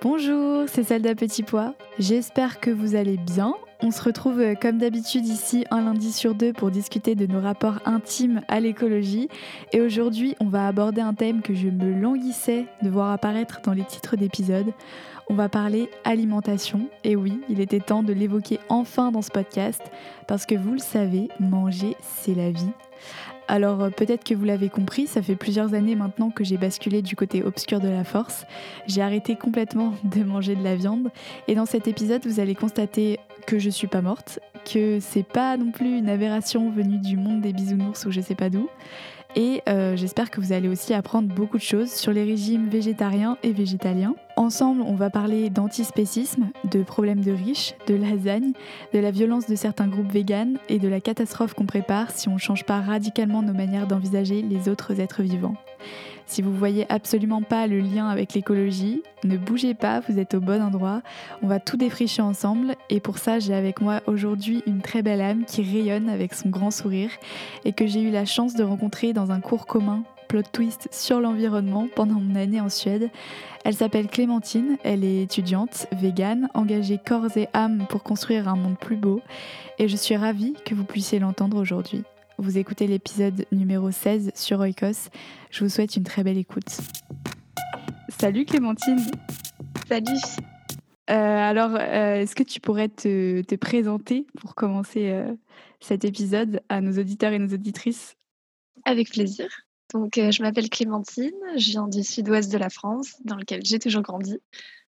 Bonjour, c'est Salda Petit Pois. J'espère que vous allez bien. On se retrouve euh, comme d'habitude ici un lundi sur deux pour discuter de nos rapports intimes à l'écologie. Et aujourd'hui, on va aborder un thème que je me languissais de voir apparaître dans les titres d'épisodes. On va parler alimentation. Et oui, il était temps de l'évoquer enfin dans ce podcast parce que vous le savez, manger, c'est la vie. Alors euh, peut-être que vous l'avez compris, ça fait plusieurs années maintenant que j'ai basculé du côté obscur de la force. J'ai arrêté complètement de manger de la viande et dans cet épisode, vous allez constater que je suis pas morte, que c'est pas non plus une aberration venue du monde des bisounours ou je sais pas d'où. Et euh, j'espère que vous allez aussi apprendre beaucoup de choses sur les régimes végétariens et végétaliens. Ensemble, on va parler d'antispécisme, de problèmes de riches, de lasagne, de la violence de certains groupes véganes et de la catastrophe qu'on prépare si on ne change pas radicalement nos manières d'envisager les autres êtres vivants. Si vous voyez absolument pas le lien avec l'écologie, ne bougez pas, vous êtes au bon endroit. On va tout défricher ensemble et pour ça, j'ai avec moi aujourd'hui une très belle âme qui rayonne avec son grand sourire et que j'ai eu la chance de rencontrer dans un cours commun plot twist sur l'environnement pendant mon année en Suède. Elle s'appelle Clémentine, elle est étudiante, végane, engagée corps et âme pour construire un monde plus beau et je suis ravie que vous puissiez l'entendre aujourd'hui. Vous écoutez l'épisode numéro 16 sur Oikos. Je vous souhaite une très belle écoute. Salut Clémentine. Salut. Euh, alors, euh, est-ce que tu pourrais te, présenter pour commencer euh, cet épisode à nos auditeurs et nos auditrices? Avec plaisir. Donc, je m'appelle Clémentine, je viens du sud-ouest de la France, dans lequel j'ai toujours grandi.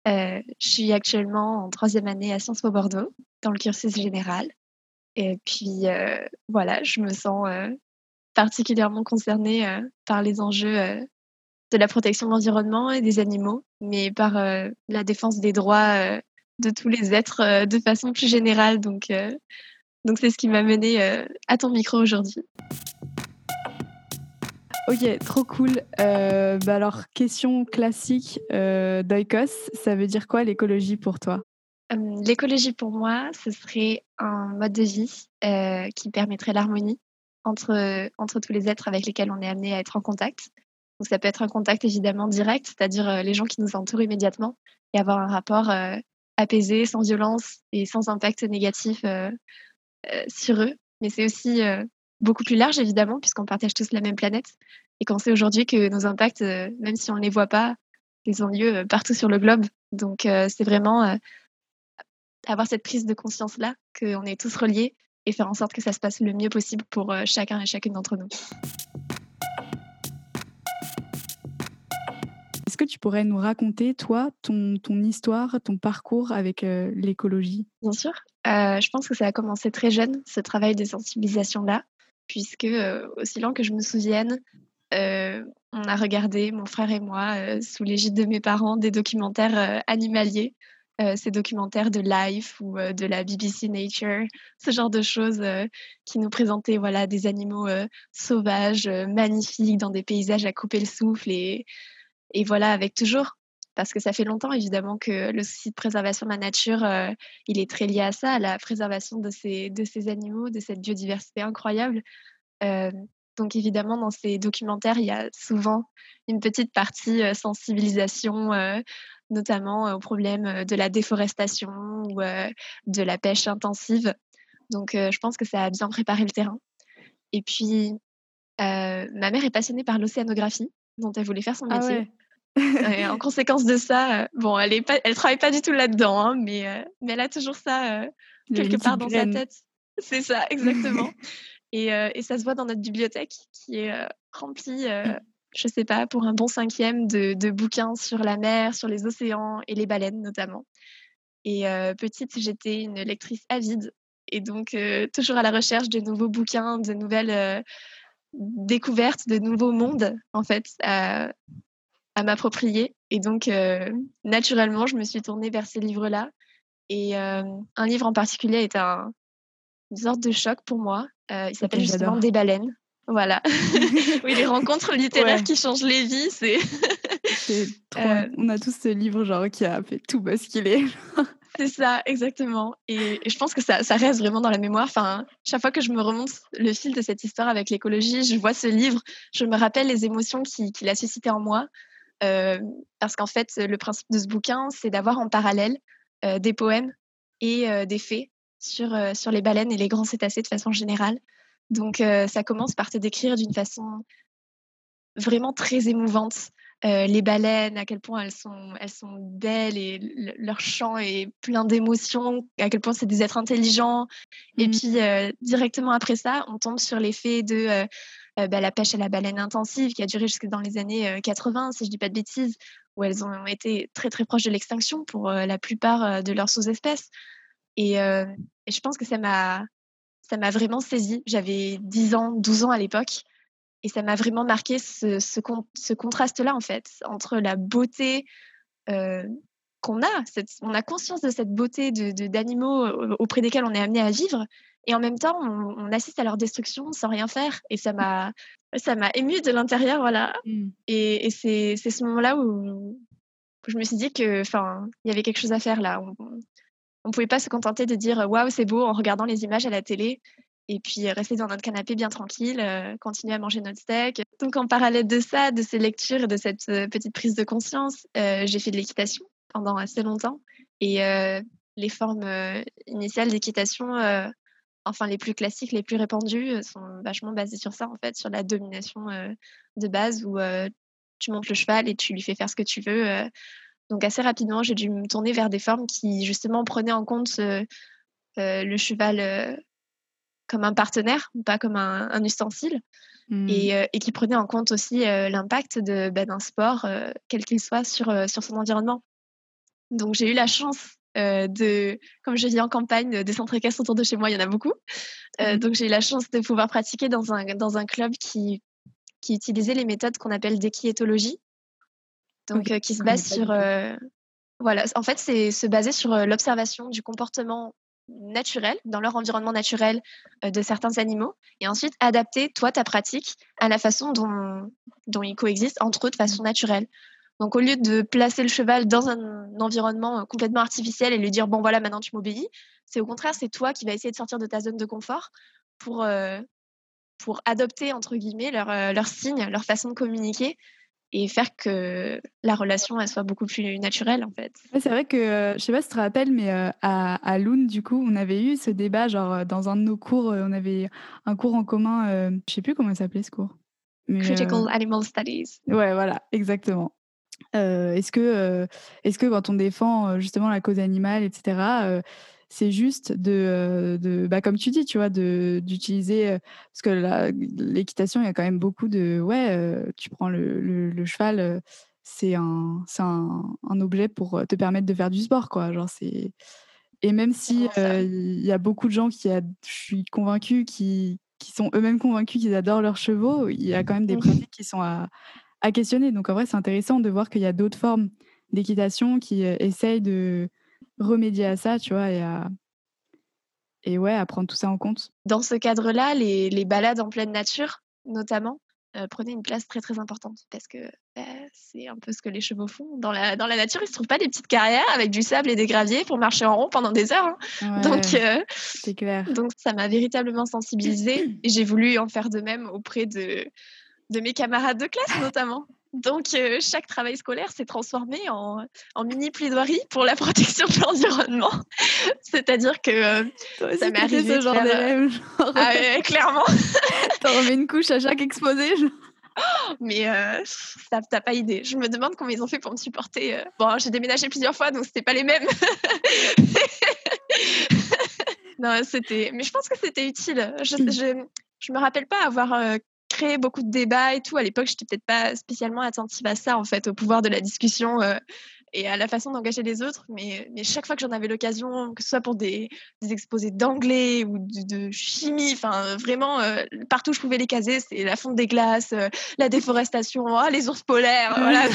je suis actuellement en troisième année à Sciences Po Bordeaux, dans le cursus général. Et puis, voilà, je me sens particulièrement concernée par les enjeux de la protection de l'environnement et des animaux, mais par la défense des droits de tous les êtres de façon plus générale. Donc, donc c'est ce qui m'a mené à ton micro aujourd'hui. Ok, trop cool. bah alors, question classique d'Oikos, ça veut dire quoi l'écologie pour toi? L'écologie pour moi, ce serait un mode de vie qui permettrait l'harmonie entre, entre tous les êtres avec lesquels on est amené à être en contact. Donc ça peut être un contact évidemment direct, c'est-à-dire les gens qui nous entourent immédiatement, et avoir un rapport apaisé, sans violence et sans impact négatif sur eux. Mais c'est aussi beaucoup plus large évidemment, puisqu'on partage tous la même planète, et qu'on sait aujourd'hui que nos impacts, même si on ne les voit pas, ils ont lieu partout sur le globe. Donc c'est vraiment avoir cette prise de conscience-là, qu'on est tous reliés et faire en sorte que ça se passe le mieux possible pour euh, chacun et chacune d'entre nous. Est-ce que tu pourrais nous raconter, toi, ton, ton histoire, ton parcours avec euh, l'écologie? Bien sûr. Euh, je pense que ça a commencé très jeune, ce travail de sensibilisation-là, puisque aussi long que je me souvienne, on a regardé, mon frère et moi, sous l'égide de mes parents, des documentaires animaliers euh, ces documentaires de Life ou euh, de la BBC Nature, ce genre de choses euh, qui nous présentaient voilà, des animaux sauvages, magnifiques, dans des paysages à couper le souffle. Et voilà, avec toujours, parce que ça fait longtemps évidemment que le souci de préservation de la nature, il est très lié à ça, à la préservation de ces, de ces animaux, de cette biodiversité incroyable. donc évidemment, dans ces documentaires, il y a souvent une petite partie sensibilisation, notamment au problème de la déforestation ou de la pêche intensive. Donc je pense que ça a bien préparé le terrain. Et puis, ma mère est passionnée par l'océanographie, dont elle voulait faire son ah métier. et en conséquence de ça, bon, elle ne elle travaille pas du tout là-dedans, hein, mais, mais elle a toujours ça quelque part dans sa tête. C'est ça, exactement. Euh, et, ça se voit dans notre bibliothèque qui est euh, remplie, euh, je sais pas, pour un bon cinquième de, bouquins sur la mer, sur les océans et les baleines notamment. Et petite, j'étais une lectrice avide et donc toujours à la recherche de nouveaux bouquins, de nouvelles découvertes, de nouveaux mondes en fait à, à m'approprier. Et donc naturellement, je me suis tournée vers ces livres-là. Et un livre en particulier est un, une sorte de choc pour moi. Euh, il s'appelle justement Des baleines. Voilà. oui, les rencontres littéraires qui changent les vies, c'est. euh... On a tous ce livre genre qui a fait tout basculer. c'est ça, exactement. Et, je pense que ça, ça, reste vraiment dans la mémoire. Enfin, chaque fois que je me remonte le fil de cette histoire avec l'écologie, je vois ce livre, je me rappelle les émotions qu'il qui a suscité en moi. Euh, parce qu'en fait, le principe de ce bouquin, c'est d'avoir en parallèle euh, des poèmes et euh, des faits sur, sur les baleines et les grands cétacés de façon générale. Donc, ça commence par te décrire d'une façon vraiment très émouvante euh, les baleines, à quel point elles sont, elles sont belles et leur chant est plein d'émotions, à quel point c'est des êtres intelligents. Et mmh. puis, directement après ça, on tombe sur l'effet de bah, la pêche à la baleine intensive qui a duré jusque dans les années 80, si je ne dis pas de bêtises, où elles ont été très très proches de l'extinction pour la plupart de leurs sous-espèces. Et, je pense que ça m'a ça m'a vraiment saisi. J'avais 10 ans, 12 ans à l'époque. Et ça m'a vraiment marqué ce, ce, contraste-là, en fait, entre la beauté euh, qu'on a. On a conscience de cette beauté d'animaux de, auprès desquels on est amené à vivre. Et en même temps, on, on assiste à leur destruction sans rien faire. Et ça m'a ça m'a ému de l'intérieur, voilà. Mmh. Et, et c'est ce moment-là où, je me suis dit que, enfin, il y avait quelque chose à faire là. On, on pouvait pas se contenter de dire waouh, c'est beau en regardant les images à la télé et puis rester dans notre canapé bien tranquille, euh, continuer à manger notre steak. Donc en parallèle de ça, de ces lectures et de cette euh, petite prise de conscience, euh, j'ai fait de l'équitation pendant assez longtemps et les formes initiales d'équitation, enfin les plus classiques, les plus répandues, sont vachement basées sur ça en fait, sur la domination de base où tu montes le cheval et tu lui fais faire ce que tu veux donc assez rapidement, j'ai dû me tourner vers des formes qui justement prenaient en compte euh, le cheval euh, comme un partenaire, pas comme un, ustensile, mmh. euh, et, qui prenaient en compte aussi l'impact bah, d'un sport, quel qu'il soit, sur, sur son environnement. Donc j'ai eu la chance de, comme je vis en campagne, des centres équestres autour de chez moi, il y en a beaucoup. Mmh. Donc j'ai eu la chance de pouvoir pratiquer dans un, dans un club qui, qui utilisait les méthodes qu'on appelle d'équiétologie, donc euh, qui se base sur euh, voilà en fait c'est se baser sur euh, l'observation du comportement naturel dans leur environnement naturel de certains animaux et ensuite adapter toi ta pratique à la façon dont, dont ils coexistent entre eux de façon naturelle. Donc au lieu de placer le cheval dans un environnement complètement artificiel et lui dire bon voilà maintenant tu m'obéis, c'est au contraire c'est toi qui vas essayer de sortir de ta zone de confort pour pour adopter entre guillemets leurs leur signes, leur façon de communiquer et faire que la relation elle soit beaucoup plus naturelle en fait. c'est vrai que euh, je sais pas si tu te rappelles mais euh, à, à Loun du coup on avait eu ce débat genre euh, dans un de nos cours on avait un cours en commun je sais plus comment il s'appelait ce cours. Critical Animal Studies. Ouais voilà exactement. Est-ce que est-ce que quand on défend justement la cause animale etc c'est juste de, de bah, comme tu dis, tu vois, d'utiliser, parce que l'équitation, il y a quand même beaucoup de, ouais, tu prends le, le, cheval, c'est un, un, un, objet pour te permettre de faire du sport, quoi. Genre, c'est... Et même si il y a beaucoup de gens qui, a, je suis convaincue, qui, qui sont eux-mêmes convaincus qu'ils adorent leurs chevaux, il y a quand même des mmh. pratiques qui sont à, à questionner. Donc en vrai, c'est intéressant de voir qu'il y a d'autres formes d'équitation qui essayent de, remédier à ça, tu vois, et à, et ouais, à prendre tout ça en compte. Dans ce cadre-là, les, les balades en pleine nature, notamment, euh, prenaient une place très très importante parce que bah, c'est un peu ce que les chevaux font. Dans la, dans la nature, ils ne se trouvent pas des petites carrières avec du sable et des graviers pour marcher en rond pendant des heures. Hein. donc, c'est clair. Donc, ça m'a véritablement sensibilisée et j'ai voulu en faire de même auprès de, de mes camarades de classe, notamment. Donc, euh, chaque travail scolaire s'est transformé en, en, mini plaidoirie pour la protection de l'environnement. C'est-à-dire que euh, ça m'est arrivé. ce genre d'élève. Euh, ah, clairement. T'en remets une couche à chaque exposé. Mais ça t'as pas idée. Je me demande comment ils ont fait pour me supporter. Bon, j'ai déménagé plusieurs fois, donc c'était pas les mêmes. non, c'était. Mais je pense que c'était utile. Je, je, je, me rappelle pas avoir créé beaucoup de débats et tout. À l'époque, j'étais peut-être pas spécialement attentive à ça, en fait, au pouvoir de la discussion euh, et à la façon d'engager les autres. Mais, mais chaque fois que j'en avais l'occasion, que ce soit pour des, des exposés d'anglais ou de, chimie, enfin, vraiment, euh, partout où je pouvais les caser, c'est la fonte des glaces, euh, la déforestation, oh, les ours polaires, voilà.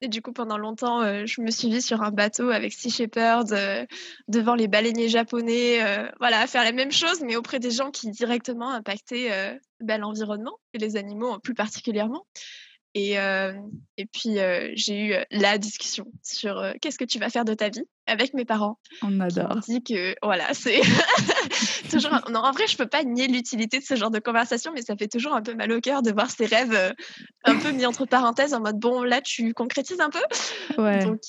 Et du coup, pendant longtemps, euh, je me suis vue sur un bateau avec Sea Shepherd euh, devant les baleiniers japonais, euh, voilà, à faire la même chose, mais auprès des gens qui directement impactaient bah, l'environnement et les animaux plus particulièrement. Et, et puis, j'ai eu la discussion sur qu'est-ce que tu vas faire de ta vie avec mes parents. On adore. dit que, voilà, c'est toujours. Non, en vrai, je peux pas nier l'utilité de ce genre de conversation, mais ça fait toujours un peu mal au cœur de voir ces rêves un peu mis entre parenthèses en mode bon, là, tu concrétises un peu. Ouais. Donc,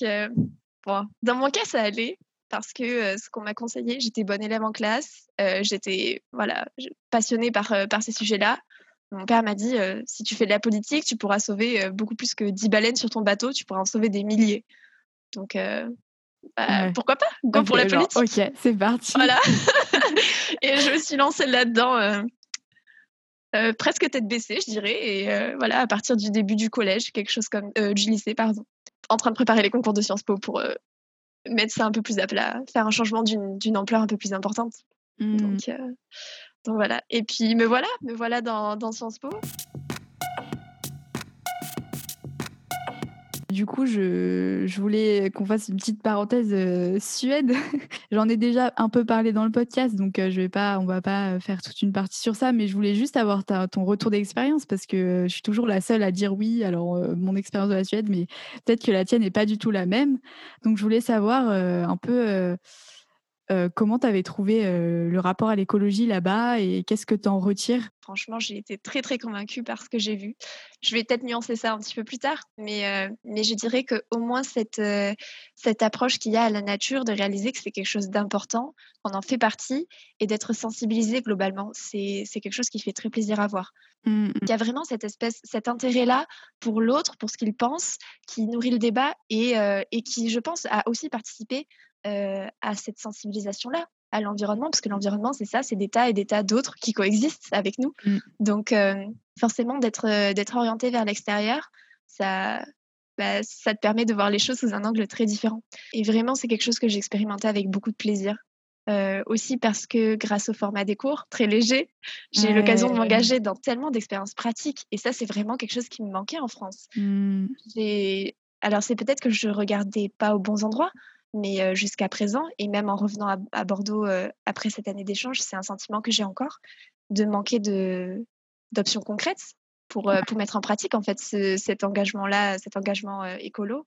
bon, dans mon cas, ça allait parce que ce qu'on m'a conseillé, j'étais bonne élève en classe, j'étais voilà passionnée par, par ces sujets-là. Mon père m'a dit si tu fais de la politique, tu pourras sauver beaucoup plus que 10 baleines sur ton bateau, tu pourras en sauver des milliers. Donc, bah, pourquoi pas? Go pour la politique. ok, c'est parti. Voilà. et je me suis lancée là-dedans. presque tête baissée, je dirais. Et voilà, à partir du début du collège, quelque chose comme du lycée, pardon, en train de préparer les concours de Sciences Po pour mettre ça un peu plus à plat, faire un changement d'une ampleur un peu plus importante. Mmh. Donc, Et puis me voilà, me voilà dans, dans Sciences Po. Du coup, je, je voulais qu'on fasse une petite parenthèse euh, Suède. J'en ai déjà un peu parlé dans le podcast, donc euh, je vais pas, on va pas faire toute une partie sur ça, mais je voulais juste avoir ton retour d'expérience parce que je suis toujours la seule à dire oui. Alors euh, mon expérience de la Suède, mais peut-être que la tienne n'est pas du tout la même. Donc je voulais savoir un peu euh, comment tu avais trouvé euh, le rapport à l'écologie là-bas et qu'est-ce que tu en retires? Franchement, j'ai été très très convaincue par ce que j'ai vu. Je vais peut-être nuancer ça un petit peu plus tard, mais, euh, mais je dirais qu'au moins cette, cette approche qu'il y a à la nature, de réaliser que c'est quelque chose d'important, qu'on en fait partie et d'être sensibilisé globalement, c'est quelque chose qui fait très plaisir à voir. Mmh, mmh. Il y a vraiment cette espèce, cet intérêt-là pour l'autre, pour ce qu'il pense, qui nourrit le débat et, et qui, je pense, a aussi participé euh, à cette sensibilisation-là à l'environnement, parce que l'environnement, c'est ça, c'est des tas et des tas d'autres qui coexistent avec nous. Mmh. Donc, euh, forcément, d'être euh, d'être orienté vers l'extérieur, ça, bah, ça te permet de voir les choses sous un angle très différent. Et vraiment, c'est quelque chose que j'ai expérimenté avec beaucoup de plaisir. aussi parce que grâce au format des cours, très léger, j'ai eu l'occasion de m'engager dans tellement d'expériences pratiques. Et ça, c'est vraiment quelque chose qui me manquait en France. Mmh. Alors, c'est peut-être que je regardais pas aux bons endroits, mais jusqu'à présent, et même en revenant à, Bordeaux après cette année d'échange, c'est un sentiment que j'ai encore de manquer d'options concrètes pour, pour mettre en pratique en fait cet engagement-là, cet engagement écolo.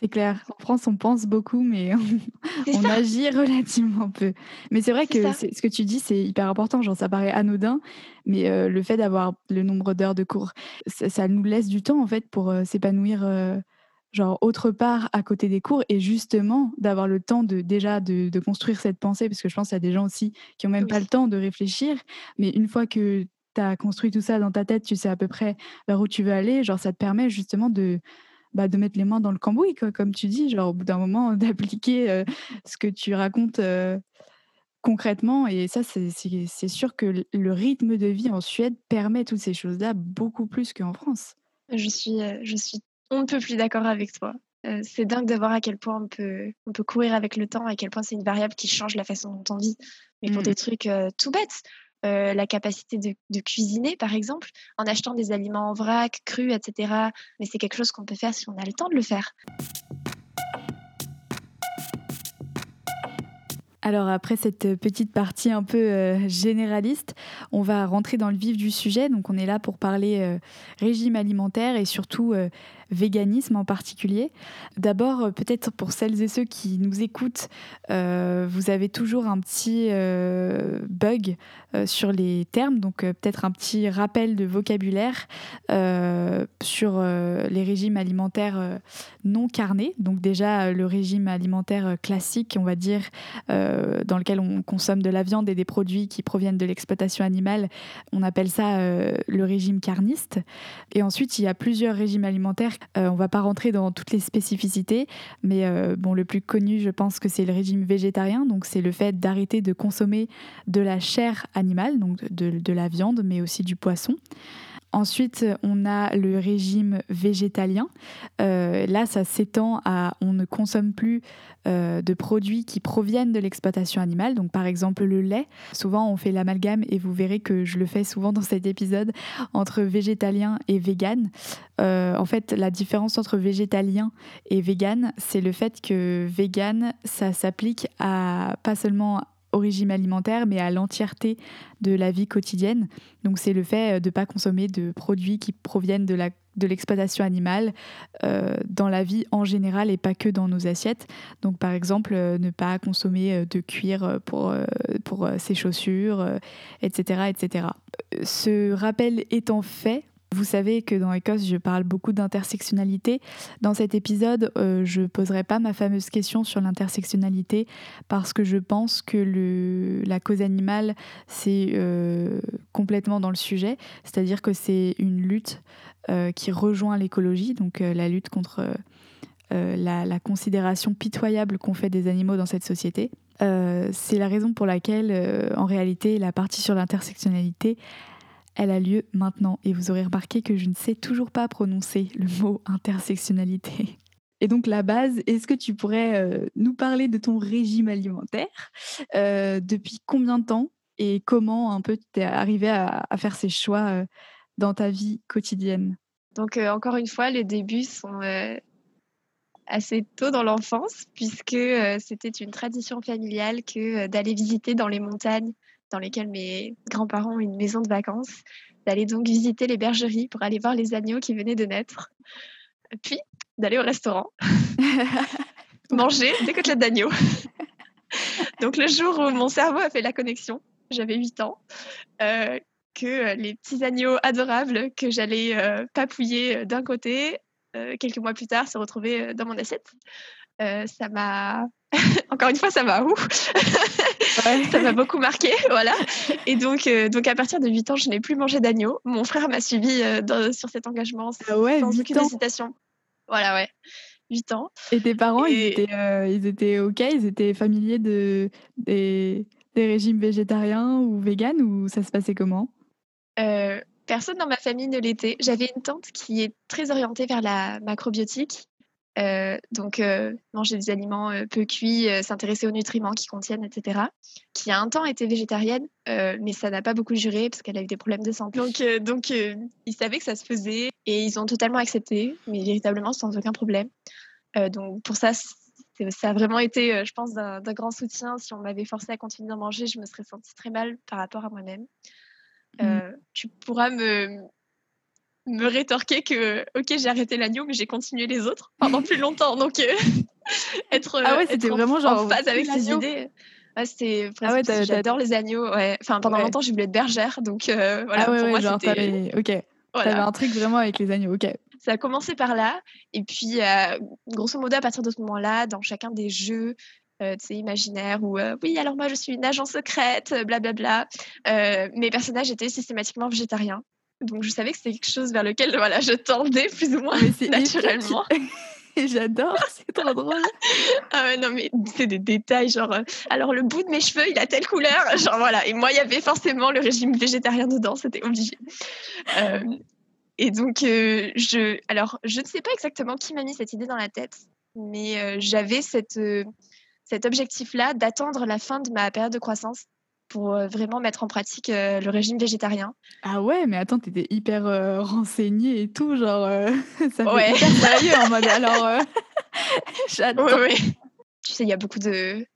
C'est clair. En France, on pense beaucoup, mais on, agit relativement peu. Mais c'est vrai que ce que tu dis, c'est hyper important. Genre, ça paraît anodin, mais le fait d'avoir le nombre d'heures de cours, ça, ça, nous laisse du temps en fait pour s'épanouir genre autre part à côté des cours et justement d'avoir le temps de déjà de, construire cette pensée parce que je pense qu'il y a des gens aussi qui ont même pas le temps de réfléchir mais une fois que tu as construit tout ça dans ta tête tu sais à peu près vers où tu veux aller genre ça te permet justement de bah, de mettre les mains dans le cambouis comme tu dis genre au bout d'un moment d'appliquer euh, ce que tu racontes euh, concrètement et ça c'est sûr que le rythme de vie en Suède permet toutes ces choses là beaucoup plus qu'en France. Je suis, euh, je suis on ne peut plus d'accord avec toi. Euh, c'est dingue de voir à quel point on peut, on peut courir avec le temps, à quel point c'est une variable qui change la façon dont on vit. Mais pour mmh. des trucs euh, tout bêtes, euh, la capacité de, cuisiner, par exemple, en achetant des aliments en vrac, crus, etc. Mais c'est quelque chose qu'on peut faire si on a le temps de le faire. Alors après cette petite partie un peu euh, généraliste, on va rentrer dans le vif du sujet. Donc on est là pour parler euh, régime alimentaire et surtout euh, véganisme en particulier. D'abord, peut-être pour celles et ceux qui nous écoutent, vous avez toujours un petit bug sur les termes, donc peut-être un petit rappel de vocabulaire sur les régimes alimentaires non carnés. Donc déjà le régime alimentaire classique, on va dire euh, dans lequel on consomme de la viande et des produits qui proviennent de l'exploitation animale. On appelle ça euh, le régime carniste. Et ensuite, il y a plusieurs régimes alimentaires. Euh, on va pas rentrer dans toutes les spécificités, mais bon, le plus connu, je pense que c'est le régime végétarien. Donc, c'est le fait d'arrêter de consommer de la chair animale, donc de la viande, mais aussi du poisson. Ensuite, on a le régime végétalien. Euh, là, ça s'étend à on ne consomme plus euh, de produits qui proviennent de l'exploitation animale. Donc, par exemple, le lait. Souvent, on fait l'amalgame et vous verrez que je le fais souvent dans cet épisode entre végétalien et vegan. Euh, en fait, la différence entre végétalien et vegan, c'est le fait que vegan, ça s'applique à pas seulement au régime alimentaire, mais à l'entièreté de la vie quotidienne. Donc c'est le fait euh, de ne pas consommer de produits qui proviennent de la de l'exploitation animale euh, dans la vie en général et pas que dans nos assiettes. Donc par exemple, euh, ne pas consommer de cuir pour, pour ses chaussures, etc., etc. Ce rappel étant fait, vous savez que dans Écosse, je parle beaucoup d'intersectionnalité. Dans cet épisode, euh, je ne poserai pas ma fameuse question sur l'intersectionnalité parce que je pense que le, la cause animale, c'est euh, complètement dans le sujet. C'est-à-dire que c'est une lutte euh, qui rejoint l'écologie, donc la lutte contre la, la, considération pitoyable qu'on fait des animaux dans cette société. c'est la raison pour laquelle, en réalité, la partie sur l'intersectionnalité, elle a lieu maintenant et vous aurez remarqué que je ne sais toujours pas prononcer le mot intersectionnalité. Et donc la base, est-ce que tu pourrais euh, nous parler de ton régime alimentaire euh, Depuis combien de temps et comment un peu tu es arrivé à, faire ces choix euh, dans ta vie quotidienne? Donc encore une fois, les débuts sont assez tôt dans l'enfance puisque c'était une tradition familiale que d'aller visiter dans les montagnes dans lesquels mes grands-parents ont une maison de vacances, d'aller donc visiter les bergeries pour aller voir les agneaux qui venaient de naître, puis d'aller au restaurant, manger des côtelettes d'agneau. donc le jour où mon cerveau a fait la connexion, j'avais 8 ans, euh, que les petits agneaux adorables que j'allais euh, papouiller d'un côté, euh, quelques mois plus tard, se retrouver dans mon assiette. Ça m'a encore une fois, ça m'a ça m'a beaucoup marqué, voilà. Et donc, euh, donc à partir de 8 ans, je n'ai plus mangé d'agneau. Mon frère m'a suivi euh, sur cet engagement ah ouais, sans aucune hésitation. Voilà, ouais. 8 ans. Et tes parents, ils, étaient, euh, ils étaient OK? Ils étaient familiers de, des, des régimes végétariens ou véganes ou ça se passait comment? Personne dans ma famille ne l'était. J'avais une tante qui est très orientée vers la macrobiotique euh, donc, euh, manger des aliments euh, peu cuits, s'intéresser aux nutriments qui contiennent, etc. Qui a un temps été végétarienne, mais ça n'a pas beaucoup duré parce qu'elle a eu des problèmes de santé. Donc, donc ils savaient que ça se faisait et ils ont totalement accepté, mais véritablement sans aucun problème. donc, pour ça, ça a vraiment été, je pense, d'un grand soutien. Si on m'avait forcé à continuer d'en manger, je me serais sentie très mal par rapport à moi-même. Mmh. Tu pourras me, me rétorquer que ok j'ai arrêté l'agneau mais j'ai continué les autres pendant plus longtemps. Donc euh, être, ah ouais, c'était vraiment genre en phase avec ses idées. Ouais, c'était ah ouais, j'adore les agneaux ouais. enfin pendant longtemps j'ai voulu être bergère donc euh, voilà. Ah ouais, pour moi c'était ok. voilà. t'avais un truc vraiment avec les agneaux ok. Ça a commencé par là et puis euh, grosso modo à partir de ce moment là dans chacun des jeux euh, imaginaires où oui alors moi je suis une agent secrète blablabla mes personnages étaient systématiquement végétariens donc je savais que c'était quelque chose vers lequel voilà, je tendais plus ou moins naturellement. J'adore, c'est trop drôle. ah ouais, non, mais c'est des détails, genre, euh, alors le bout de mes cheveux, il a telle couleur, genre voilà. Et moi, il y avait forcément le régime végétarien dedans, c'était obligé. Euh, et donc, euh, je, alors, je ne sais pas exactement qui m'a mis cette idée dans la tête, mais j'avais cette, cet objectif-là d'attendre la fin de ma période de croissance pour euh, vraiment mettre en pratique euh, le régime végétarien. Ah ouais, mais attends, t'étais hyper euh, renseignée et tout, genre, ça fait ouais. hyper sérieux en mode, alors, j'adore. Ouais, Tu sais, il y a beaucoup de...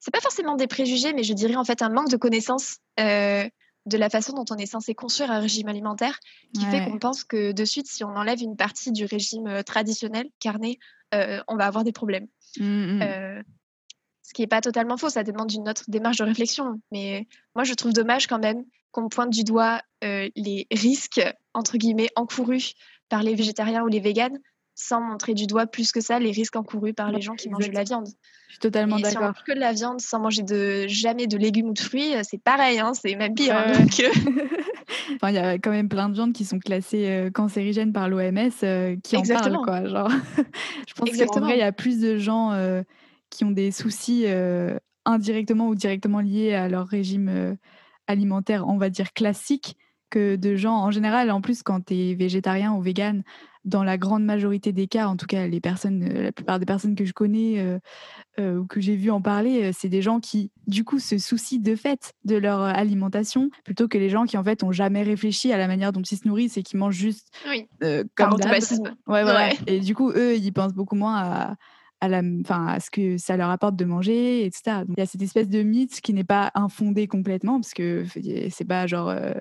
c'est pas forcément des préjugés, mais je dirais en fait un manque de connaissances de la façon dont on est censé construire un régime alimentaire, qui fait qu'on pense que de suite, si on enlève une partie du régime traditionnel, carné, on va avoir des problèmes. Mmh, mmh. Ce qui n'est pas totalement faux, ça demande une autre démarche de réflexion. Mais moi, je trouve dommage quand même qu'on pointe du doigt les risques, entre guillemets, encourus par les végétariens ou les véganes, sans montrer du doigt plus que ça les risques encourus par les gens qui mangent de la viande. Je suis totalement d'accord. Si on mange que de la viande sans manger de jamais de légumes ou de fruits, euh, c'est pareil, hein, c'est même pire. Hein, euh. enfin, il y a quand même plein de viandes qui sont classées euh, cancérigènes par l'OMS qui en parlent, quoi. Genre, je pense qu'en vrai, il y a plus de gens qui ont des soucis indirectement ou directement liés à leur régime alimentaire, on va dire classique, que de gens en général. En plus, quand tu es végétarien ou vegan, dans la grande majorité des cas, en tout cas les personnes, euh, la plupart des personnes que je connais euh, euh, ou que j'ai vu en parler, c'est des gens qui du coup se soucient de fait de leur alimentation plutôt que les gens qui en fait ont jamais réfléchi à la manière dont ils se nourrissent et qui mangent juste comme d'hab. Ouais, ouais. Et du coup eux ils pensent beaucoup moins à, à, ce que ça leur apporte de manger, etc. il y a cette espèce de mythe qui n'est pas infondé complètement, parce que c'est pas genre euh,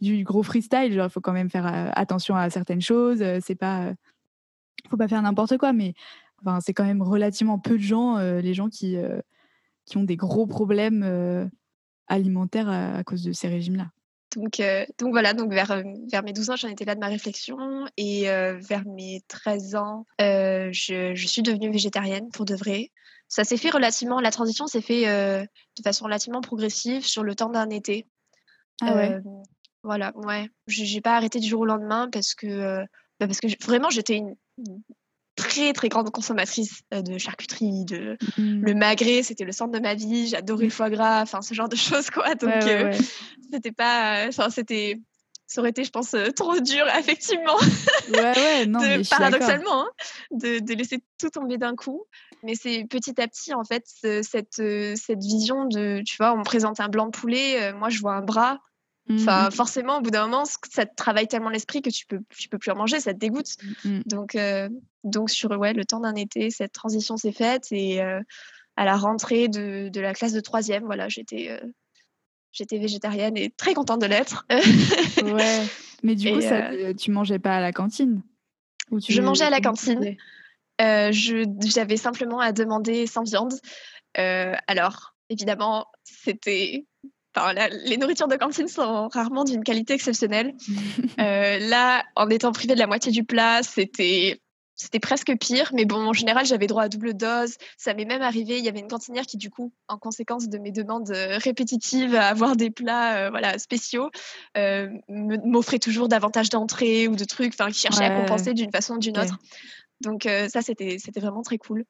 du gros freestyle, il faut quand même faire euh, attention à certaines choses, euh, c'est pas, faut pas faire n'importe quoi, mais c'est quand même relativement peu de gens, les gens qui, qui ont des gros problèmes alimentaires à cause de ces régimes-là. Donc, euh, donc voilà, donc vers, euh, vers mes 12 ans, j'en étais là de ma réflexion. Et euh, vers mes 13 ans, je, je, suis devenue végétarienne pour de vrai. Ça s'est fait relativement, la transition s'est fait de façon relativement progressive sur le temps d'un été. Ah ouais. voilà, ouais. J'ai pas arrêté du jour au lendemain parce que, bah parce que vraiment, j'étais une, très très grande consommatrice euh, de charcuterie, de mmh. le magret, c'était le centre de ma vie. J'adorais le foie gras, enfin ce genre de choses quoi. Donc euh, c'était pas, euh, enfin c'était, ça aurait été je pense trop dur effectivement. Non de, paradoxalement hein, de, de, laisser tout tomber d'un coup. Mais c'est petit à petit en fait cette cette vision de, tu vois, on me présente un blanc de poulet, moi je vois un bras. Enfin, mmh. forcément, au bout d'un moment, ça te travaille tellement l'esprit que tu peux, tu peux plus en manger, ça te dégoûte. Mmh. Donc, donc sur ouais, le temps d'un été, cette transition s'est faite et à la rentrée de, de, la classe de troisième, voilà, j'étais j'étais végétarienne et très contente de l'être. ouais. Mais du coup, ça, tu mangeais pas à la cantine? Ou tu Je mangeais à la cantine. J'avais simplement à demander sans viande. alors, évidemment, c'était les nourritures de cantine sont rarement d'une qualité exceptionnelle. Euh, là, en étant privée de la moitié du plat, c'était c'était presque pire, mais bon, en général, j'avais droit à double dose. Ça m'est même arrivé, il y avait une cantinière qui, du coup, en conséquence de mes demandes euh, répétitives à avoir des plats euh, voilà, spéciaux, m'offrait toujours davantage d'entrées ou de trucs, enfin, qui cherchaient à compenser d'une façon ou d'une autre. Donc ça, c'était vraiment très cool.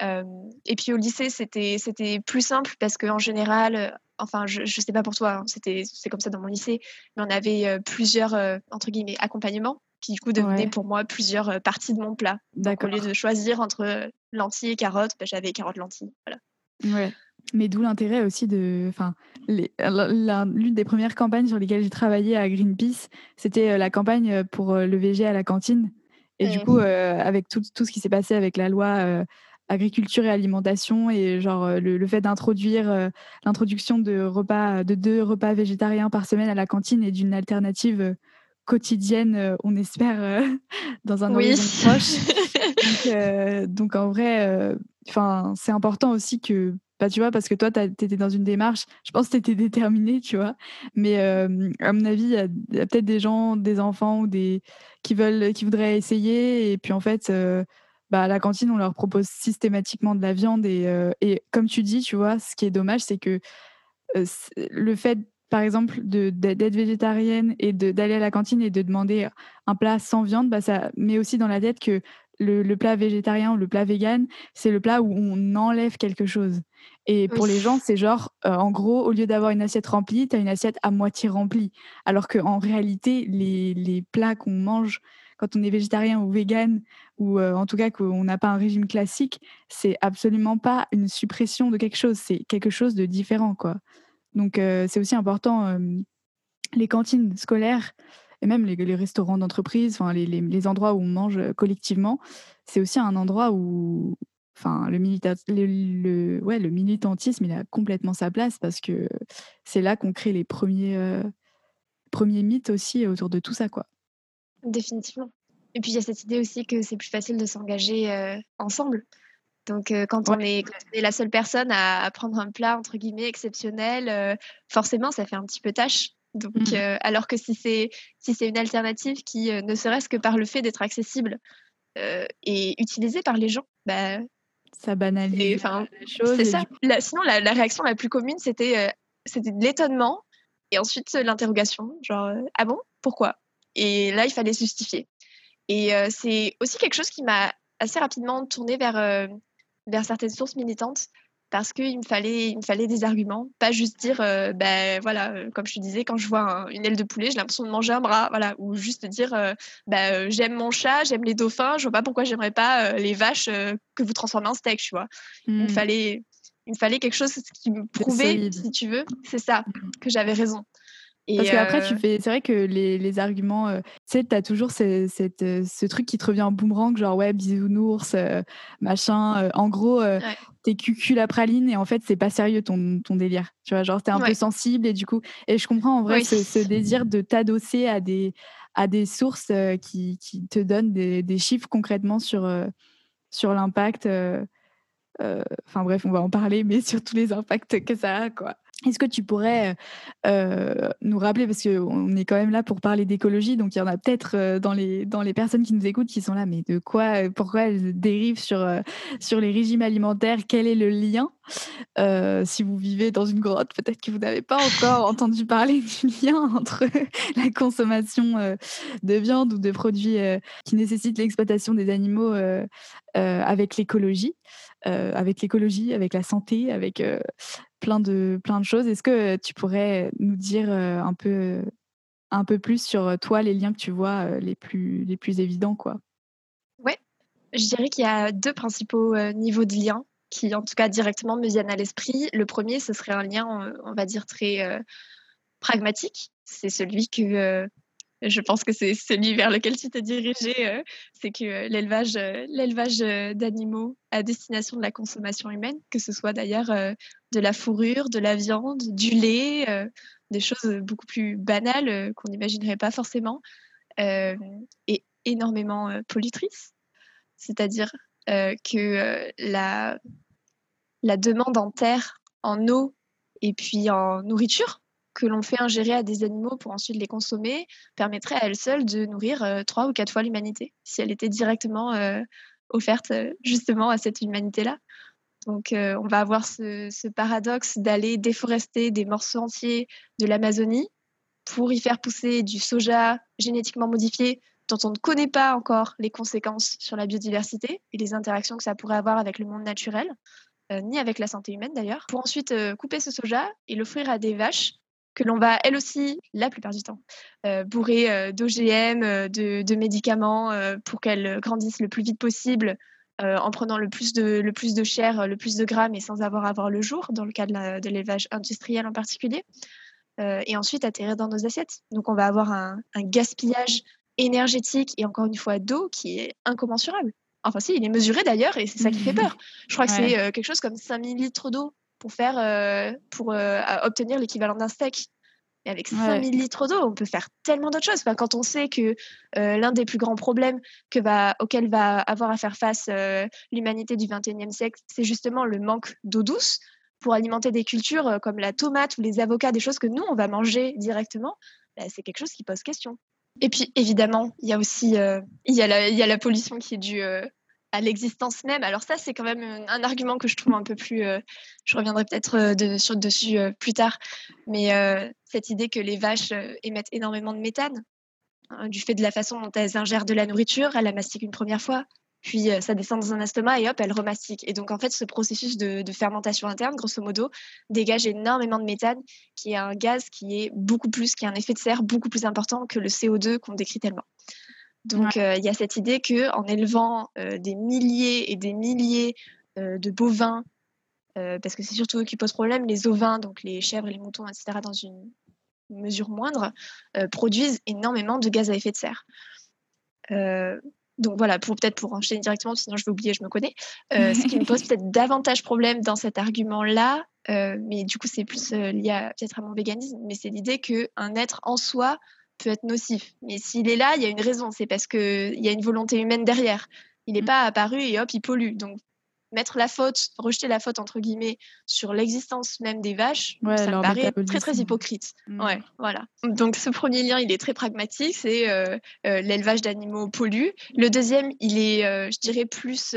Et puis au lycée, c'était plus simple parce qu'en général, enfin, je ne sais pas pour toi, hein, c'était c'est comme ça dans mon lycée, mais on avait euh, plusieurs, euh, entre guillemets, accompagnements qui du coup devenaient pour moi plusieurs euh, parties de mon plat. Donc, au lieu de choisir entre lentilles et carottes, bah, j'avais carottes lentilles. Voilà. Ouais. Mais d'où l'intérêt aussi de. Enfin, l'une des premières campagnes sur lesquelles j'ai travaillé à Greenpeace, c'était la campagne pour le VG à la cantine. Et du mmh. coup, avec tout, tout, ce qui s'est passé avec la loi agriculture et alimentation et genre euh, le, fait d'introduire euh, l'introduction de repas de deux repas végétariens par semaine à la cantine et d'une alternative euh, quotidienne, on espère, dans un horizon proche. donc, en vrai, enfin c'est important aussi que bah, tu vois, parce que toi, tu étais dans une démarche, je pense que tu étais déterminée, tu vois. Mais à mon avis, il y a, a peut-être des gens, des enfants ou des qui veulent, qui voudraient essayer. Et puis, en fait, bah, à la cantine, on leur propose systématiquement de la viande. Et, euh, et comme tu dis, tu vois, ce qui est dommage, c'est que euh, le fait, par exemple, d'être végétarienne et d'aller à la cantine et de demander un plat sans viande, bah, ça met aussi dans la tête que le, le plat végétarien ou le plat vegan, c'est le plat où on enlève quelque chose. Et pour les gens, c'est genre, euh, en gros, au lieu d'avoir une assiette remplie, tu as une assiette à moitié remplie. Alors qu'en réalité, les, les plats qu'on mange quand on est végétarien ou vegan, ou euh, en tout cas qu'on n'a pas un régime classique, c'est absolument pas une suppression de quelque chose, c'est quelque chose de différent, quoi. Donc euh, c'est aussi important, euh, les cantines scolaires et même les, restaurants d'entreprise, les, endroits où on mange collectivement, c'est aussi un endroit où le, militantisme, il a complètement sa place parce que c'est là qu'on crée les premiers, premiers mythes aussi autour de tout ça, quoi. Définitivement. Et puis il y a cette idée aussi que c'est plus facile de s'engager ensemble. Donc quand, on est, la seule personne à, prendre un plat entre guillemets exceptionnel, forcément ça fait un petit peu tâche. Donc mmh. alors que si c'est si c'est une alternative qui ne serait-ce que par le fait d'être accessible et utilisée par les gens, bah, ça banalise les choses. C'est ça. sinon la, la, réaction la plus commune c'était c'était de l'étonnement et ensuite l'interrogation, genre ah bon? Pourquoi? Et là il fallait se justifier. Et c'est aussi quelque chose qui m'a assez rapidement tourné vers vers certaines sources militantes parce qu'il me fallait, il me fallait des arguments, pas juste dire, ben voilà, comme je te disais, quand je vois une aile de poulet, j'ai l'impression de manger un bras, voilà, ou juste dire, bah, j'aime mon chat, j'aime les dauphins, je vois pas pourquoi j'aimerais pas les vaches que vous transformez en steak, tu vois. Il me mmh. fallait, il me fallait quelque chose qui me prouvait, si tu veux, c'est ça, mmh. que j'avais raison. Parce qu'après, tu fais. C'est vrai que les, les arguments, euh, tu sais, t'as toujours ce, cette, euh, ce truc qui te revient en boomerang, genre ouais, bisounours, euh, machin. en gros, t'es cucul la praline et en fait, c'est pas sérieux ton, ton délire. Tu vois, genre, t'es un peu sensible et du coup. Et je comprends en vrai ce, désir de t'adosser à des, à des sources qui, qui, te donnent des, des, chiffres concrètement sur, sur l'impact. Enfin bref, on va en parler, mais sur tous les impacts que ça a, quoi. Est-ce que tu pourrais euh, nous rappeler, parce qu'on est quand même là pour parler d'écologie, donc il y en a peut-être euh, dans, les, dans les personnes qui nous écoutent qui sont là, mais de quoi, pourquoi elles dérivent sur, euh, sur les régimes alimentaires? Quel est le lien? Si vous vivez dans une grotte, peut-être que vous n'avez pas encore entendu parler du lien entre la consommation de viande ou de produits qui nécessitent l'exploitation des animaux avec l'écologie. avec l'écologie, avec la santé, avec plein de, plein de choses. Est-ce que tu pourrais nous dire un peu, un peu plus sur toi, les liens que tu vois les plus, les plus évidents quoi? Ouais, je dirais qu'il y a deux principaux niveaux de liens qui, en tout cas, directement me viennent à l'esprit. Le premier, ce serait un lien, on va dire, très pragmatique. C'est celui que je pense que c'est celui vers lequel tu t'es dirigé, c'est que l'élevage, l'élevage d'animaux à destination de la consommation humaine, que ce soit d'ailleurs de la fourrure, de la viande, du lait, des choses beaucoup plus banales qu'on n'imaginerait pas forcément, et énormément pollutrices. C'est-à-dire que la, la demande en terre, en eau et puis en nourriture que l'on fait ingérer à des animaux pour ensuite les consommer permettrait à elle seule de nourrir euh, trois ou quatre fois l'humanité si elle était directement euh, offerte euh, justement à cette humanité-là. Donc on va avoir ce, paradoxe d'aller déforester des morceaux entiers de l'Amazonie pour y faire pousser du soja génétiquement modifié dont on ne connaît pas encore les conséquences sur la biodiversité et les interactions que ça pourrait avoir avec le monde naturel, ni avec la santé humaine d'ailleurs, pour ensuite couper ce soja et l'offrir à des vaches que l'on va, elle aussi, la plupart du temps, euh, bourrer euh, d'OGM, euh, de, médicaments pour qu'elles grandissent le plus vite possible en prenant le plus, de, le plus de chair, le plus de grammes et sans avoir à voir le jour, dans le cas de l'élevage industriel en particulier, et ensuite atterrir dans nos assiettes. Donc on va avoir un, gaspillage énergétique et encore une fois d'eau qui est incommensurable. Enfin si, il est mesuré d'ailleurs et c'est ça qui fait peur. Je crois que c'est quelque chose comme 5000 litres d'eau pour, faire, euh, pour euh, obtenir l'équivalent d'un steak. Et avec 5000 litres d'eau, on peut faire tellement d'autres choses. Enfin, quand on sait que euh, l'un des plus grands problèmes que va, auxquels va avoir à faire face l'humanité du 21e siècle, c'est justement le manque d'eau douce pour alimenter des cultures comme la tomate ou les avocats, des choses que nous, on va manger directement, bah, c'est quelque chose qui pose question. Et puis, évidemment, il y a aussi il y a la, il y a la pollution qui est due à l'existence même. Alors ça, c'est quand même un argument que je trouve un peu plus... Euh, je reviendrai peut-être euh, de, sur, dessus euh, plus tard. Mais cette idée que les vaches émettent énormément de méthane, hein, du fait de la façon dont elles ingèrent de la nourriture, elles la mastiquent une première fois, puis ça descend dans un estomac et hop, elles remastiquent. Et donc en fait, ce processus de, de fermentation interne, grosso modo, dégage énormément de méthane, qui est un gaz qui est beaucoup plus, qui a un effet de serre beaucoup plus important que le CO2 qu'on décrit tellement. Donc, euh, il y a cette idée que en élevant euh, des milliers et des milliers euh, de bovins, parce que c'est surtout eux qui posent problème, les ovins, donc les chèvres et les moutons, etc., dans une mesure moindre, produisent énormément de gaz à effet de serre. donc voilà, pour peut-être pour enchaîner directement, sinon je vais oublier, je me connais. Ce qui me pose peut-être davantage problème dans cet argument-là, mais du coup c'est plus lié peut-être à mon véganisme, mais c'est l'idée qu'un être en soi peut être nocif. Mais s'il est là, il y a une raison, c'est parce qu'il y a une volonté humaine derrière. Il n'est mmh. pas apparu et hop, il pollue. Donc mettre la faute, rejeter la faute entre guillemets sur l'existence même des vaches, ça me paraît très très hypocrite. Mmh. Ouais, voilà. Donc ce premier lien, il est très pragmatique, c'est euh, euh, l'élevage d'animaux pollue. Le deuxième, il est, euh, je dirais, plus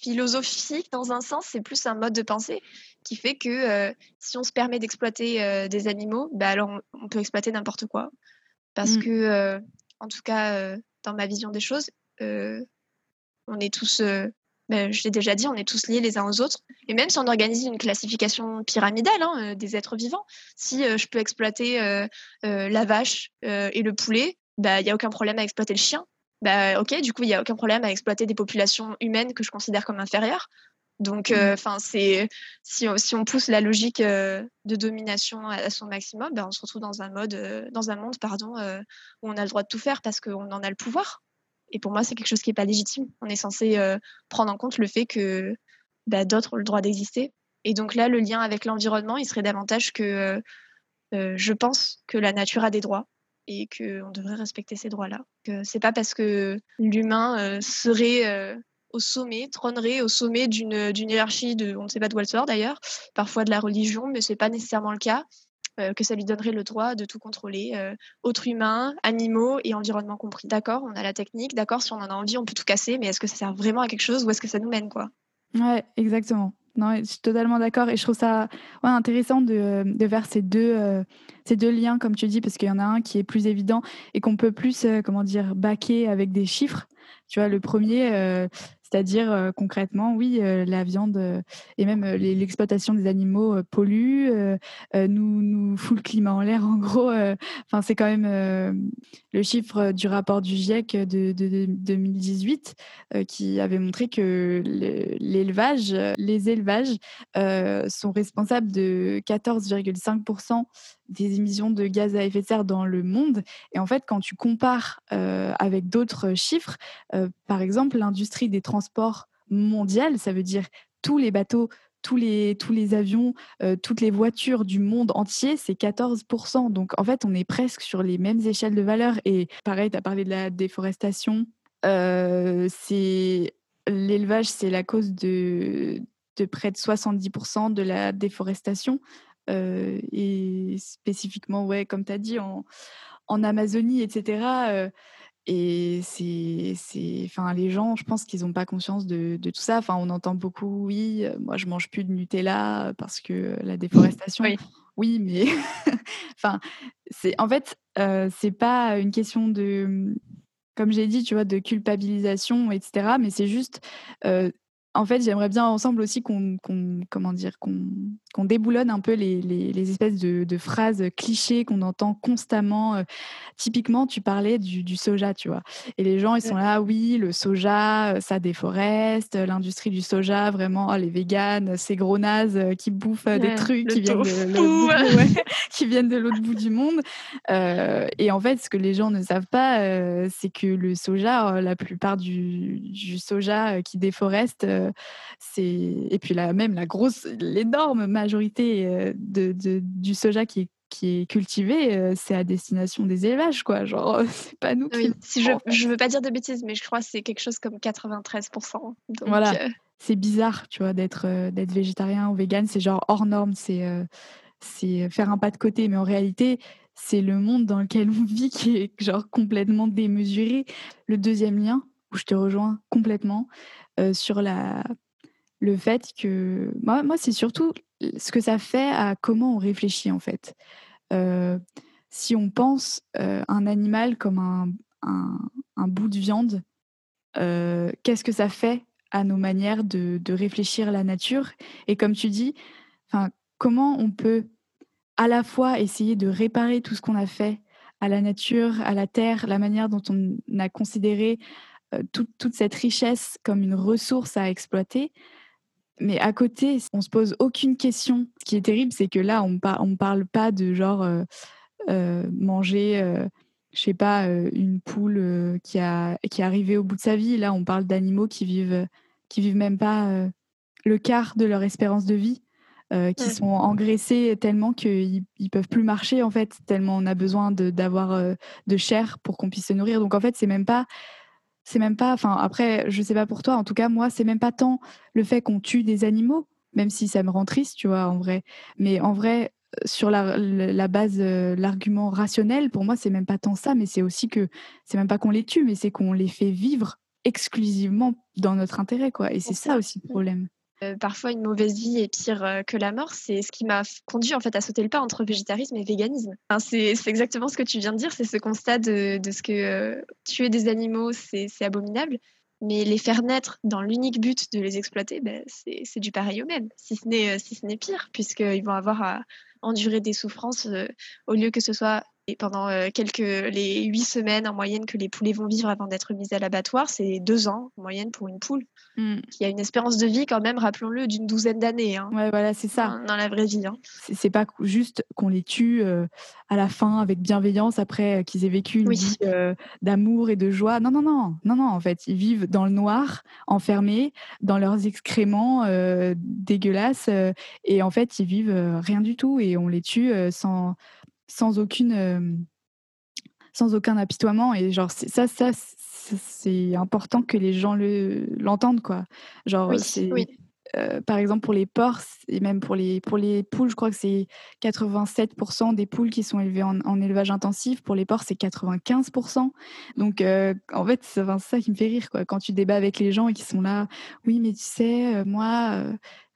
philosophique dans un sens, c'est plus un mode de pensée qui fait que si on se permet d'exploiter des animaux, bah alors on, peut exploiter n'importe quoi. Parce mmh. que, en tout cas, dans ma vision des choses, on est tous ben, je l'ai déjà dit, on est tous liés les uns aux autres. Et même si on organise une classification pyramidale hein, euh, des êtres vivants, si euh, je peux exploiter euh, la vache et le poulet, bah, il n'y a aucun problème à exploiter le chien. Bah, ok, du coup, il n'y a aucun problème à exploiter des populations humaines que je considère comme inférieures. Donc, mmh. enfin, c'est si, si, on pousse la logique de domination à, son maximum, ben, on se retrouve dans un mode, dans un monde, pardon, où on a le droit de tout faire parce qu'on en a le pouvoir. Et pour moi, c'est quelque chose qui n'est pas légitime. On est censé euh, prendre en compte le fait que bah, d'autres ont le droit d'exister. Et donc là, le lien avec l'environnement, il serait davantage que euh, euh, je pense que la nature a des droits et qu'on devrait respecter ces droits-là. C'est pas parce que l'humain serait au sommet, trônerait au sommet d'une hiérarchie de, on ne sait pas d'où elle sort d'ailleurs, parfois de la religion, mais c'est pas nécessairement le cas. Euh, que ça lui donnerait le droit de tout contrôler, euh, autres humains, animaux et environnement compris. D'accord, on a la technique, d'accord, si on en a envie, on peut tout casser, mais est-ce que ça sert vraiment à quelque chose ou est-ce que ça nous mène quoi? Ouais, exactement. Non, je suis totalement d'accord et je trouve ça intéressant de, de faire ces deux, euh, ces deux liens, comme tu dis, parce qu'il y en a un qui est plus évident et qu'on peut plus, comment dire, baquer avec des chiffres. Tu vois, le premier, c'est-à-dire euh, concrètement, oui, euh, la viande euh, et même l'exploitation des animaux pollue, nous, nous fout le climat en l'air. En gros, enfin c'est quand même le chiffre du rapport du GIEC de, 2018 qui avait montré que l'élevage, les élevages sont responsables de 14,5% des émissions de gaz à effet de serre dans le monde. Et en fait, quand tu compares avec d'autres chiffres, par exemple, l'industrie des transports mondial, ça veut dire tous les bateaux, tous les, tous les avions, toutes les voitures du monde entier, c'est 14%. Donc en fait, on est presque sur les mêmes échelles de valeur. Et pareil, tu as parlé de la déforestation. c'est L'élevage, c'est la cause de près de 70% de la déforestation. Et spécifiquement, ouais, comme tu as dit, en, en Amazonie, etc. Et c'est, c'est, enfin, les gens, je pense qu'ils n'ont pas conscience de, de, tout ça. Enfin, on entend beaucoup, oui, moi je mange plus de Nutella parce que la déforestation. Oui, mais, enfin, c'est, en fait, euh, c'est pas une question de, comme j'ai dit, tu vois, de culpabilisation, etc. Mais c'est juste, en fait, j'aimerais bien ensemble aussi qu'on, comment dire, qu'on, déboulonne un peu les, les, espèces de, phrases clichés qu'on entend constamment. Euh, typiquement, tu parlais du, soja, tu vois. Et les gens, ils sont là, oui, le soja, euh, ça déforeste, l'industrie du soja, vraiment, oh, les véganes, ces gros nazes euh, qui bouffent des trucs qui viennent, de, qui viennent de l'autre bout du monde. et en fait, ce que les gens ne savent pas, c'est que le soja, la plupart du, du soja qui déforeste, c'est et puis là même la grosse, l'énorme majorité de, du soja qui est qui est cultivé, c'est à destination des élevages, quoi. Genre, c'est pas nous qui. Si je, je veux pas dire de bêtises, mais je crois que c'est quelque chose comme 93%. voilà. C'est bizarre, tu vois, d'être d'être végétarien ou vegan, c'est genre hors norme, c'est c'est faire un pas de côté, mais en réalité, c'est le monde dans lequel on vit qui est genre complètement démesuré. Le deuxième lien, je te rejoins complètement, sur la, le fait que. Moi, moi c'est surtout ce que ça fait à comment on réfléchit, en fait. si on pense un animal comme un, un, bout de viande, qu'est-ce que ça fait à nos manières de, de réfléchir la nature? Et comme tu dis, comment on peut à la fois essayer de réparer tout ce qu'on a fait à la nature, à la terre, la manière dont on a considéré euh, toute, cette richesse comme une ressource à exploiter. Mais à côté, on se pose aucune question. Ce qui est terrible, c'est que là, on ne parle pas de genre euh, euh, manger, je sais pas, une poule qui, a, qui est arrivée au bout de sa vie. Là, on parle d'animaux qui vivent, qui vivent même pas le quart de leur espérance de vie. qui sont engraissés tellement qu'ils ne peuvent plus marcher en fait tellement on a besoin d'avoir de, chair pour qu'on puisse se nourrir donc en fait c'est même pas c'est même pas enfin après je sais pas pour toi en tout cas moi c'est même pas tant le fait qu'on tue des animaux même si ça me rend triste tu vois en vrai mais en vrai sur la, la base, l'argument rationnel, pour moi, c'est même pas tant ça, mais c'est aussi que c'est même pas qu'on les tue, mais c'est qu'on les fait vivre exclusivement dans notre intérêt, quoi. Et c'est ça aussi le problème. Parfois, une mauvaise vie est pire que la mort. C'est ce qui m'a conduit en fait à sauter le pas entre végétarisme et véganisme. c'est exactement ce que tu viens de dire. C'est ce constat de, ce que tuer des animaux, c'est abominable. Mais les faire naître dans l'unique but de les exploiter, ben, c'est du pareil au même, si ce n'est si pire, puisqu'ils vont avoir à, endurer des souffrances euh, au lieu que ce soit pendant euh, quelques les huit semaines en moyenne que les poulets vont vivre avant d'être mis à l'abattoir, c'est deux ans en moyenne pour une poule, mmh. qui a une espérance de vie quand même, rappelons-le, d'une douzaine d'années. Hein, ouais, voilà, c'est ça. Dans, la vraie vie. Hein. C'est pas juste qu'on les tue euh, à la fin avec bienveillance après qu'ils aient vécu une vie d'amour et de joie. Non, non, non, non, non. En fait, ils vivent dans le noir, enfermés dans leurs excréments dégueulasses, et en fait, ils vivent rien du tout et on les tue sans sans aucune euh, sans aucun apitoiement. Et genre ça ça c'est important que les gens le l'entendent quoi. Genre euh, par exemple pour les porcs et même pour les pour les poules je crois que c'est 87% des poules qui sont élevées en, élevage intensif. Pour les porcs c'est 95% donc euh, en fait c'est ça qui me fait rire quoi. Quand tu débats avec les gens et qui sont là oui mais tu sais moi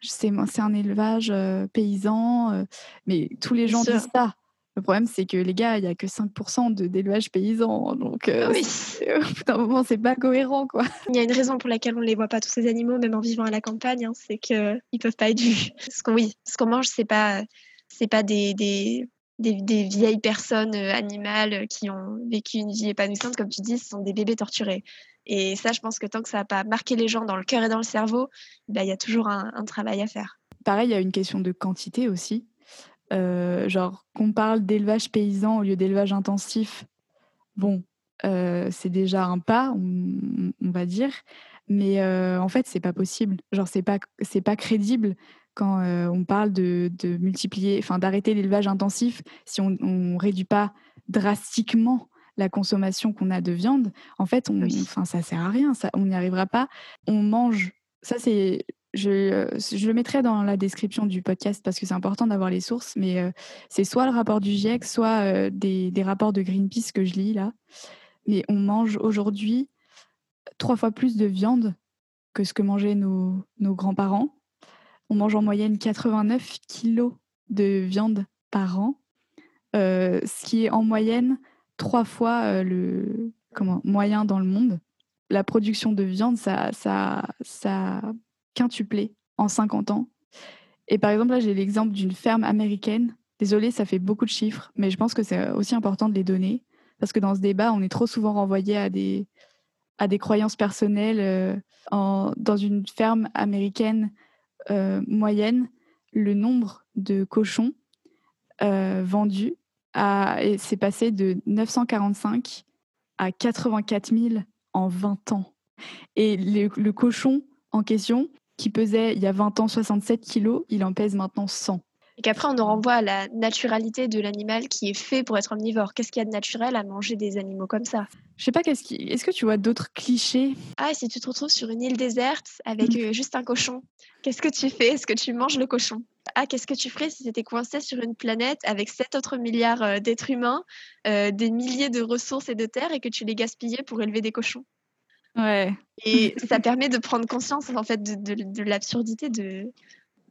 c'est c'est un élevage paysan mais tous les gens disent ça le problème, c'est que les gars, il n'y a que 5% d'élevage paysan. Donc, euh, oui. au moment, c'est pas cohérent. quoi. Il y a une raison pour laquelle on ne les voit pas, tous ces animaux, même en vivant à la campagne, hein, c'est qu'ils ne peuvent pas être vus. Ce qu'on oui, ce qu'on mange, ce n'est pas, pas des, des, des, vieilles personnes euh, animales qui ont vécu une vie épanouissante, comme tu dis, ce sont des bébés torturés. Et ça, je pense que tant que ça n'a pas marqué les gens dans le cœur et dans le cerveau, bah, il y a toujours un, un travail à faire. Pareil, il y a une question de quantité aussi. Euh, genre qu'on parle d'élevage paysan au lieu d'élevage intensif, bon, euh, c'est déjà un pas, on, va dire, mais euh, en fait, c'est pas possible. Genre, c'est pas, c'est pas crédible quand on parle de, de multiplier, enfin, d'arrêter l'élevage intensif si on, on réduit pas drastiquement la consommation qu'on a de viande. En fait, on, enfin, ça sert à rien, ça, on n'y arrivera pas. On mange. Ça, c'est je, je, le mettrai dans la description du podcast parce que c'est important d'avoir les sources, mais euh, c'est soit le rapport du GIEC, soit euh, des, rapports de Greenpeace que je lis là. Mais on mange aujourd'hui trois fois plus de viande que ce que mangeaient nos, grands-parents. On mange en moyenne 89 kilos de viande par an, euh, ce qui est en moyenne trois fois le moyen dans le monde. La production de viande, ça, ça, ça quintuplé en 50 ans. Et par exemple, là, j'ai l'exemple d'une ferme américaine. Désolée, ça fait beaucoup de chiffres, mais je pense que c'est aussi important de les donner. Parce que dans ce débat, on est trop souvent renvoyé à des, à des croyances personnelles. Euh, dans une ferme américaine euh, moyenne, le nombre de cochons euh, vendus s'est passé de 945 à 84 000 en 20 ans. Et le cochon en question, qui pesait il y a 20 ans 67 kilos, il en pèse maintenant 100. Et qu'après, on nous renvoie à la naturalité de l'animal qui est fait pour être omnivore. Qu'est-ce qu'il y a de naturel à manger des animaux comme ça? Je sais pas, qu'est-ce qui... est-ce que tu vois d'autres clichés? Ah, si tu te retrouves sur une île déserte avec euh, juste un cochon, qu'est-ce que tu fais? Est-ce que tu manges le cochon? Ah, qu'est-ce que tu ferais si tu étais coincé sur une planète avec 7 autres milliards euh, d'êtres humains, euh, des milliers de ressources et de terres et que tu les gaspillais pour élever des cochons? Ouais. Et ça permet de prendre conscience en fait de, de, l'absurdité de,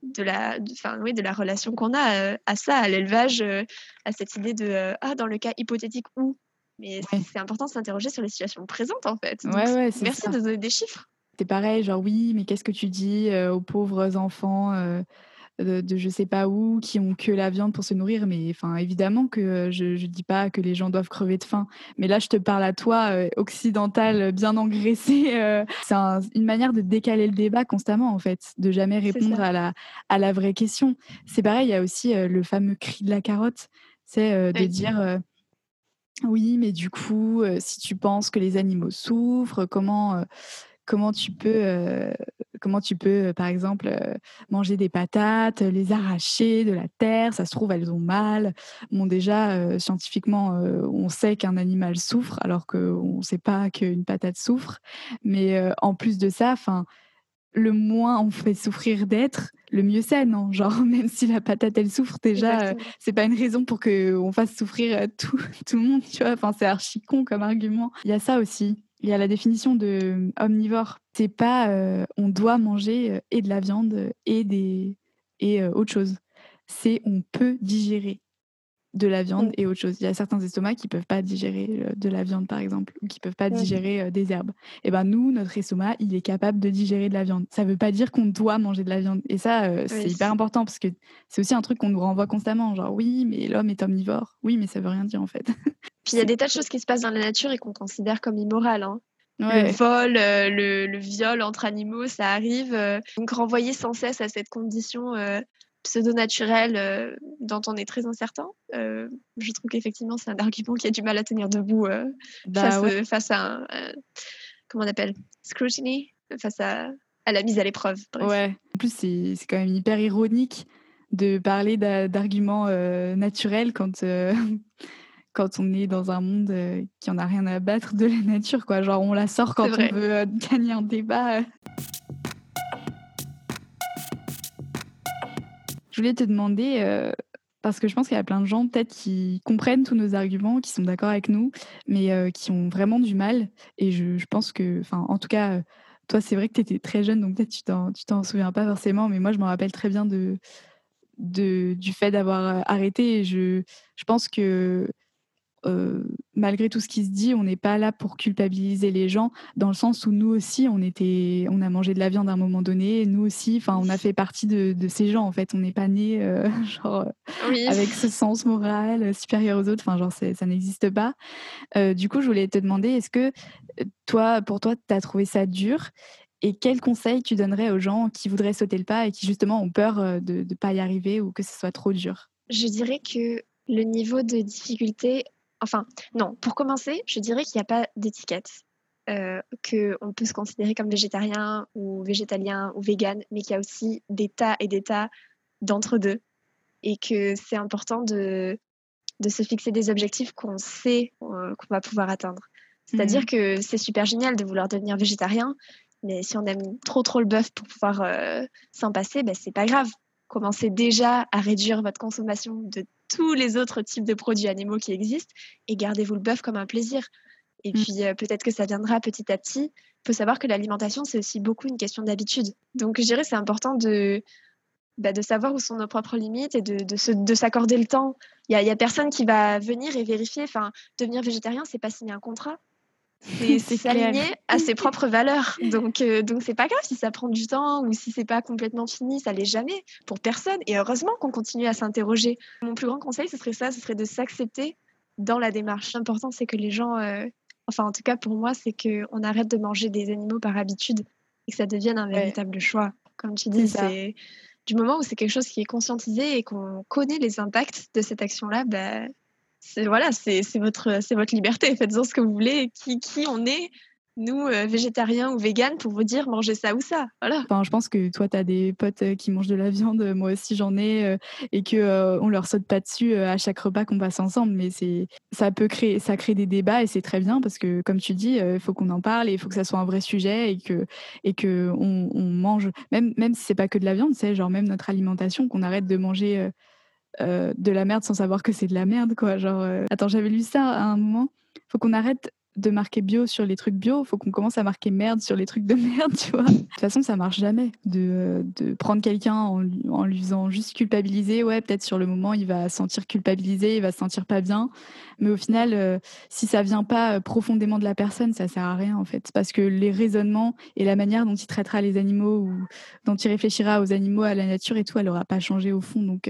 de la, enfin, oui, de la relation qu'on a euh, à ça, à l'élevage, euh, à cette idée de euh, ah dans le cas hypothétique où. Mais c'est important de s'interroger sur les situations présentes en fait. ouais, ouais, merci de donner des chiffres. C'est pareil, genre oui, mais qu'est-ce que tu dis aux pauvres enfants de, de, je sais pas où, qui ont que la viande pour se nourrir. Mais enfin, évidemment que je ne dis pas que les gens doivent crever de faim. Mais là, je te parle à toi, euh, occidental, bien engraissé. Euh, c'est une manière de décaler le débat constamment, en fait, de jamais répondre à la, à la vraie question. C'est pareil, il y a aussi euh, le fameux cri de la carotte, c'est de dire Oui, mais du coup, si tu penses que les animaux souffrent, comment, comment tu peux, comment tu peux, par exemple, manger des patates, les arracher de la terre? Ça se trouve, elles ont mal. Bon, déjà, scientifiquement, on sait qu'un animal souffre alors qu'on ne sait pas qu'une patate souffre. Mais, en plus de ça, enfin le moins on fait souffrir d'être, le mieux c'est, non? Genre, même si la patate, elle souffre, déjà, c'est pas une raison pour qu'on fasse souffrir tout, tout le monde, tu vois? Enfin, c'est archi con comme argument. Il y a ça aussi. Il y a la définition de omnivore. C'est pas on doit manger et de la viande et des et autre chose. C'est on peut digérer de la viande et autre chose. Il y a certains estomacs qui peuvent pas digérer de la viande, par exemple, ou qui peuvent pas digérer des herbes. Et ben nous, notre estomac, il est capable de digérer de la viande. Ça veut pas dire qu'on doit manger de la viande. Et ça, c'est hyper important parce que c'est aussi un truc qu'on nous renvoie constamment. Genre, oui, mais l'homme est omnivore. Oui, mais ça veut rien dire en fait. Puis il y a des tas de choses qui se passent dans la nature et qu'on considère comme immorales. Hein. Le vol, le, viol entre animaux, ça arrive. donc renvoyer sans cesse à cette condition pseudo-naturel euh, dont on est très incertain. Euh, je trouve qu'effectivement, c'est un argument qui a du mal à tenir debout euh, bah face, à un, comment on appelle scrutiny, face à, à la mise à l'épreuve. Ouais. En plus, c'est quand même hyper ironique de parler d'arguments naturels quand quand on est dans un monde qui en a rien à battre de la nature, quoi. Genre, on la sort quand on veut gagner un débat. Voulais te demander, euh, parce que je pense qu'il y a plein de gens peut-être qui comprennent tous nos arguments, qui sont d'accord avec nous, mais euh, qui ont vraiment du mal. Et je, pense que, enfin, en tout cas, euh, toi, c'est vrai que tu étais très jeune, donc peut-être tu t'en, souviens pas forcément, mais moi, je me rappelle très bien du fait d'avoir arrêté. Je pense que euh, malgré tout ce qui se dit, on n'est pas là pour culpabiliser les gens, dans le sens où nous aussi, on était, on a mangé de la viande à un moment donné, nous aussi, enfin, on a fait partie de, ces gens. En fait, on n'est pas né euh, genre avec ce sens moral euh, supérieur aux autres. Enfin, genre, ça n'existe pas. du coup, je voulais te demander, est-ce que toi, pour toi, tu as trouvé ça dur? Et quels conseils tu donnerais aux gens qui voudraient sauter le pas et qui justement ont peur de ne pas y arriver ou que ce soit trop dur? Je dirais que le niveau de difficulté Enfin, non, pour commencer, je dirais qu'il n'y a pas d'étiquette. Euh, qu'on peut se considérer comme végétarien ou végétalien ou vegan, mais qu'il y a aussi des tas et des tas d'entre-deux. Et que c'est important de, de se fixer des objectifs qu'on sait euh, qu'on va pouvoir atteindre. C'est-à-dire mmh. que c'est super génial de vouloir devenir végétarien, mais si on aime trop trop le bœuf pour pouvoir euh, s'en passer, ben, c'est pas grave. Commencez déjà à réduire votre consommation de tous les autres types de produits animaux qui existent et gardez-vous le bœuf comme un plaisir. Et mm. puis euh, peut-être que ça viendra petit à petit. Il faut savoir que l'alimentation, c'est aussi beaucoup une question d'habitude. Donc je dirais c'est important de, bah, de savoir où sont nos propres limites et de, de, s'accorder le temps. Il n'y a, a, personne qui va venir et vérifier. Enfin, devenir végétarien, c'est pas signer un contrat c'est s'aligner à ses propres valeurs. Donc, euh, donc c'est pas grave si ça prend du temps ou si c'est pas complètement fini, ça l'est jamais pour personne. Et heureusement qu'on continue à s'interroger. Mon plus grand conseil, ce serait ça, ce serait de s'accepter dans la démarche. L'important, c'est que les gens, euh, enfin en tout cas pour moi, c'est qu'on arrête de manger des animaux par habitude et que ça devienne un véritable choix. Comme tu dis, c'est du moment où c'est quelque chose qui est conscientisé et qu'on connaît les impacts de cette action-là, bah, voilà, c'est votre, votre liberté. Faites-en ce que vous voulez. Qui, qui on est, nous, euh, végétariens ou véganes, pour vous dire mangez ça ou ça. Voilà. Je pense que toi, tu as des potes euh, qui mangent de la viande, moi aussi j'en ai, euh, et que on leur saute pas dessus à chaque repas qu'on passe ensemble. Mais c'est, ça peut créer, ça crée des débats et c'est très bien parce que, comme tu dis, il faut qu'on en parle et il faut que ça soit un vrai sujet et que, et que on, on mange, même, même si c'est pas que de la viande, c'est genre même notre alimentation, qu'on arrête de manger euh, de la merde sans savoir que c'est de la merde, quoi. Genre, euh, attends, j'avais lu ça à un moment. Faut qu'on arrête de marquer bio sur les trucs bio, faut qu'on commence à marquer merde sur les trucs de merde, tu vois. De toute façon, ça marche jamais de, de prendre quelqu'un en, en, lui faisant juste culpabiliser. Ouais, peut-être sur le moment, il va se sentir culpabilisé, il va se sentir pas bien. Mais au final, euh, si ça vient pas profondément de la personne, ça sert à rien, en fait. Parce que les raisonnements et la manière dont il traitera les animaux ou dont il réfléchira aux animaux, à la nature et tout, elle aura pas changé au fond. Donc,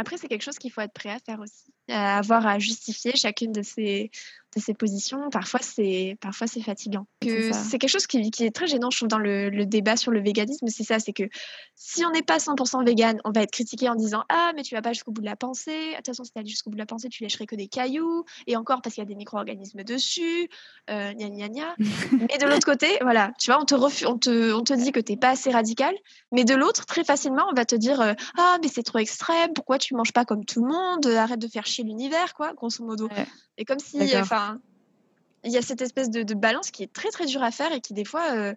après, c'est quelque chose qu'il faut être prêt à faire aussi, à avoir à justifier chacune de ces, de ces positions, parfois c'est parfois c'est fatigant. C'est quelque chose qui, est très gênant, je trouve, dans le, débat sur le véganisme, c'est ça, c'est que si on n'est pas 100% vegan, on va être critiqué en disant ah mais tu vas pas jusqu'au bout de la pensée, de toute façon si tu allais jusqu'au bout de la pensée, tu lècherais que des cailloux, et encore parce qu'il y a des micro-organismes dessus, euh, gna gna gna. mais de l'autre côté, voilà, tu vois, on te, on te, on te dit que t'es pas assez radical, mais de l'autre, très facilement, on va te dire euh, ah mais c'est trop extrême, pourquoi tu manges pas comme tout le monde, arrête de faire chier l'univers, quoi, grosso modo. Et comme si, enfin, il y a cette espèce de, balance qui est très très dure à faire et qui des fois, euh,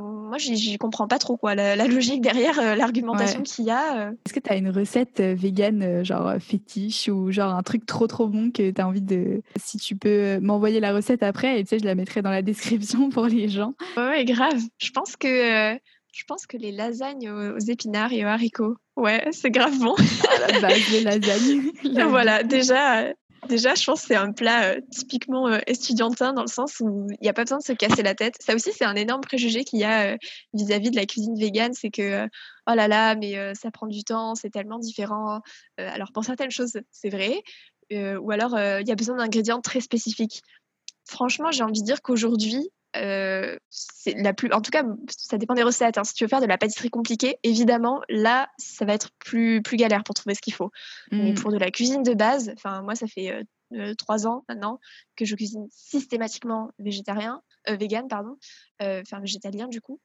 moi, j'y comprends pas trop quoi, la, logique derrière euh, l'argumentation qu'il y a. Euh. Est-ce que tu as une recette vegan, genre fétiche ou genre un truc trop trop bon que tu as envie de. Si tu peux m'envoyer la recette après, et tu sais, je la mettrai dans la description pour les gens? Ouais, grave. Je pense que. Je pense que les lasagnes aux, épinards et aux haricots, ouais, c'est grave bon. À la base, les lasagnes. voilà, déjà, Déjà, je pense que c'est un plat euh, typiquement euh, estudiantin dans le sens où il n'y a pas besoin de se casser la tête. Ça aussi, c'est un énorme préjugé qu'il y a euh, vis-à-vis de la cuisine végane, c'est que oh là là, mais ça prend du temps, c'est tellement différent. alors pour certaines choses, c'est vrai, ou alors il y a besoin d'ingrédients très spécifiques. Franchement, j'ai envie de dire qu'aujourd'hui, euh, c'est la plus, en tout cas, ça dépend des recettes. Hein. Si tu veux faire de la pâtisserie compliquée, évidemment, là, ça va être plus, plus galère pour trouver ce qu'il faut. Mais mmh. pour de la cuisine de base, enfin, moi, ça fait euh, euh, trois ans maintenant que je cuisine systématiquement végétarien, vegan, pardon, enfin végétalien du coup.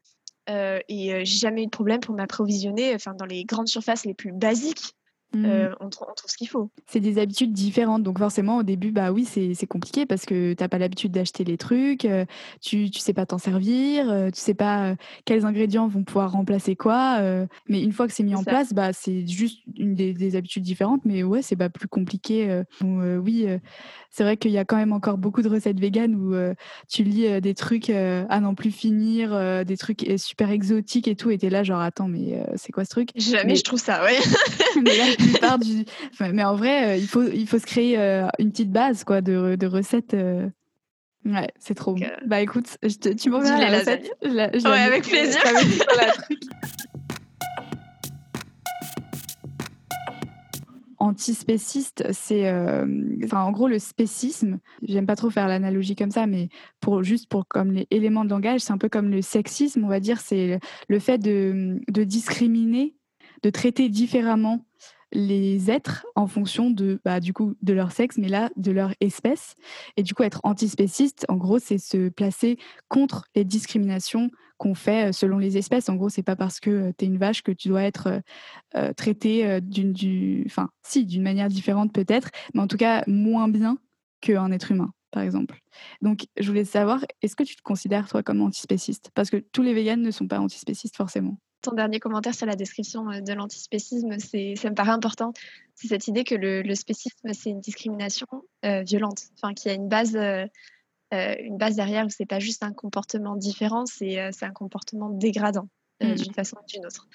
et j'ai jamais eu de problème pour m'approvisionner, enfin, dans les grandes surfaces les plus basiques. Mmh. Euh, on, trouve ce qu'il faut. C'est des habitudes différentes. Donc forcément, au début, bah oui, c'est compliqué parce que tu n'as pas l'habitude d'acheter les trucs, euh, tu ne sais pas t'en servir, euh, tu sais pas quels ingrédients vont pouvoir remplacer quoi. mais une fois que c'est mis en place, bah, c'est juste une des, habitudes différentes. Mais ouais, c'est pas plus compliqué. oui, c'est vrai qu'il y a quand même encore beaucoup de recettes véganes où tu lis des trucs à n'en plus finir, des trucs super exotiques et tout. Et tu es là, genre, attends, mais c'est quoi ce truc? Jamais je trouve ça, ouais. du. mais en vrai, euh, il, faut, il faut se créer euh, une petite base quoi, de, de recettes. Euh. Ouais, c'est trop bon. Bah écoute, je te, tu m'enverras la recette. ouais, avec plaisir. antispéciste, c'est, enfin, en gros, le spécisme. J'aime pas trop faire l'analogie comme ça, mais pour juste pour comme les éléments de langage, c'est un peu comme le sexisme, on va dire, c'est le fait de, de discriminer, de traiter différemment les êtres en fonction de, bah, du coup, de leur sexe, mais là, de leur espèce. Et du coup, être antispéciste, en gros, c'est se placer contre les discriminations qu'on fait euh, selon les espèces. En gros, c'est pas parce que euh, tu es une vache que tu dois être euh, traité d'une, enfin, si, d'une manière différente peut-être, mais en tout cas moins bien qu'un être humain par exemple. Donc, je voulais savoir, est-ce que tu te considères, toi, comme antispéciste? Parce que tous les véganes ne sont pas antispécistes, forcément ton dernier commentaire sur la description euh, de l'antispécisme, ça me paraît important. C'est cette idée que le, spécisme, c'est une discrimination euh, violente, enfin, qu'il y a une base, euh, une base derrière où c'est pas juste un comportement différent, c'est, un comportement dégradant mmh. d'une façon ou d'une autre.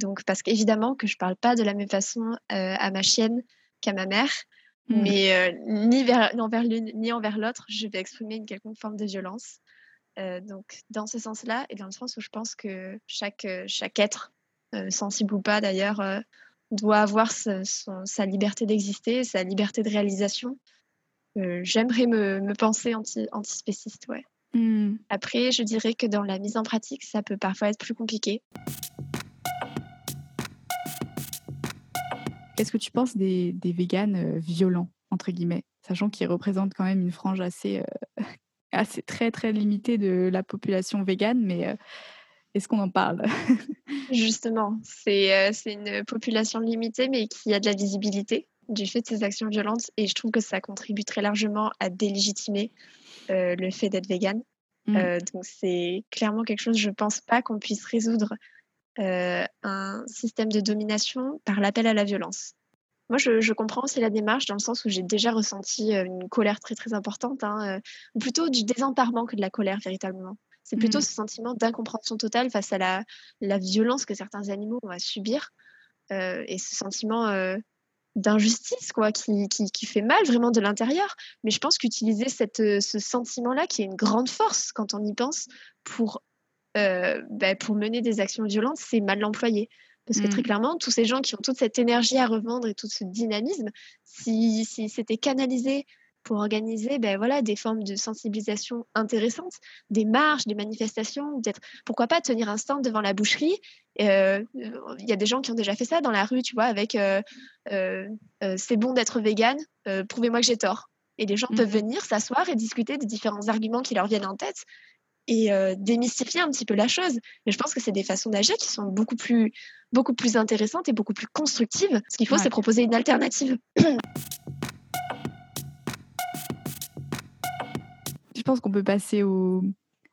Donc, parce qu'évidemment que je parle pas de la même façon à ma chienne qu'à ma mère, mmh. mais ni, vers, ni envers l'une ni envers l'autre, je vais exprimer une quelconque forme de violence. Euh, donc, dans ce sens-là, et dans le sens où je pense que chaque, euh, chaque être, euh, sensible ou pas d'ailleurs, doit avoir sa liberté d'exister, sa liberté de réalisation. J'aimerais me, me, penser anti, antispéciste, ouais. Mmh. Après, je dirais que dans la mise en pratique, ça peut parfois être plus compliqué. Qu'est-ce que tu penses des, des véganes violents, entre guillemets, sachant qu'ils représentent quand même une frange assez assez très très limité de la population végane, mais euh, est-ce qu'on en parle? Justement, c'est euh, c'est une population limitée, mais qui a de la visibilité du fait de ces actions violentes, et je trouve que ça contribue très largement à délégitimer euh, le fait d'être végane. Mmh. donc c'est clairement quelque chose, je pense pas qu'on puisse résoudre un système de domination par l'appel à la violence. Moi, je, comprends aussi la démarche dans le sens où j'ai déjà ressenti euh, une colère très très importante, hein, euh, plutôt du désemparement que de la colère véritablement. C'est plutôt mmh. ce sentiment d'incompréhension totale face à la, la, violence que certains animaux ont à subir euh, et ce sentiment d'injustice quoi, qui, qui, qui, fait mal vraiment de l'intérieur. Mais je pense qu'utiliser cette, ce sentiment-là, qui est une grande force quand on y pense, pour, bah, pour mener des actions violentes, c'est mal employé. Parce que très mmh. clairement, tous ces gens qui ont toute cette énergie à revendre et tout ce dynamisme, si, si c'était canalisé pour organiser ben, voilà, des formes de sensibilisation intéressantes, des marches, des manifestations, peut-être, pourquoi pas tenir un stand devant la boucherie. Il y a des gens qui ont déjà fait ça dans la rue, tu vois, avec c'est bon d'être vegan, prouvez-moi que j'ai tort. Et les gens peuvent mmh venir s'asseoir et discuter des différents arguments qui leur viennent en tête et démystifier un petit peu la chose. Mais je pense que c'est des façons d'agir qui sont beaucoup plus, beaucoup plus intéressantes et beaucoup plus constructives. Ce qu'il faut, c'est proposer une alternative. je pense qu'on peut passer au,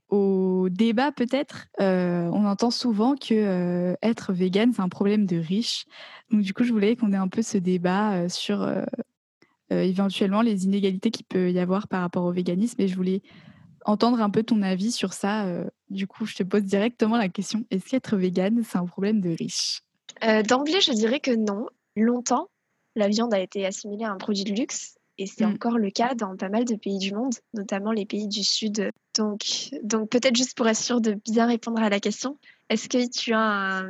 au débat peut-être. on entend souvent que être vegan, c'est un problème de riches. Donc du coup, je voulais qu'on ait un peu ce débat sur éventuellement les inégalités qu'il peut y avoir par rapport au véganisme. Et je voulais entendre un peu ton avis sur ça. Euh, du coup, je te pose directement la question est-ce qu'être végane, c'est un problème de riche? Euh, D'emblée, je dirais que non. Longtemps, la viande a été assimilée à un produit de luxe. Et c'est mm. encore le cas dans pas mal de pays du monde, notamment les pays du Sud. Donc, donc peut-être juste pour être sûr de bien répondre à la question, est-ce que tu as un,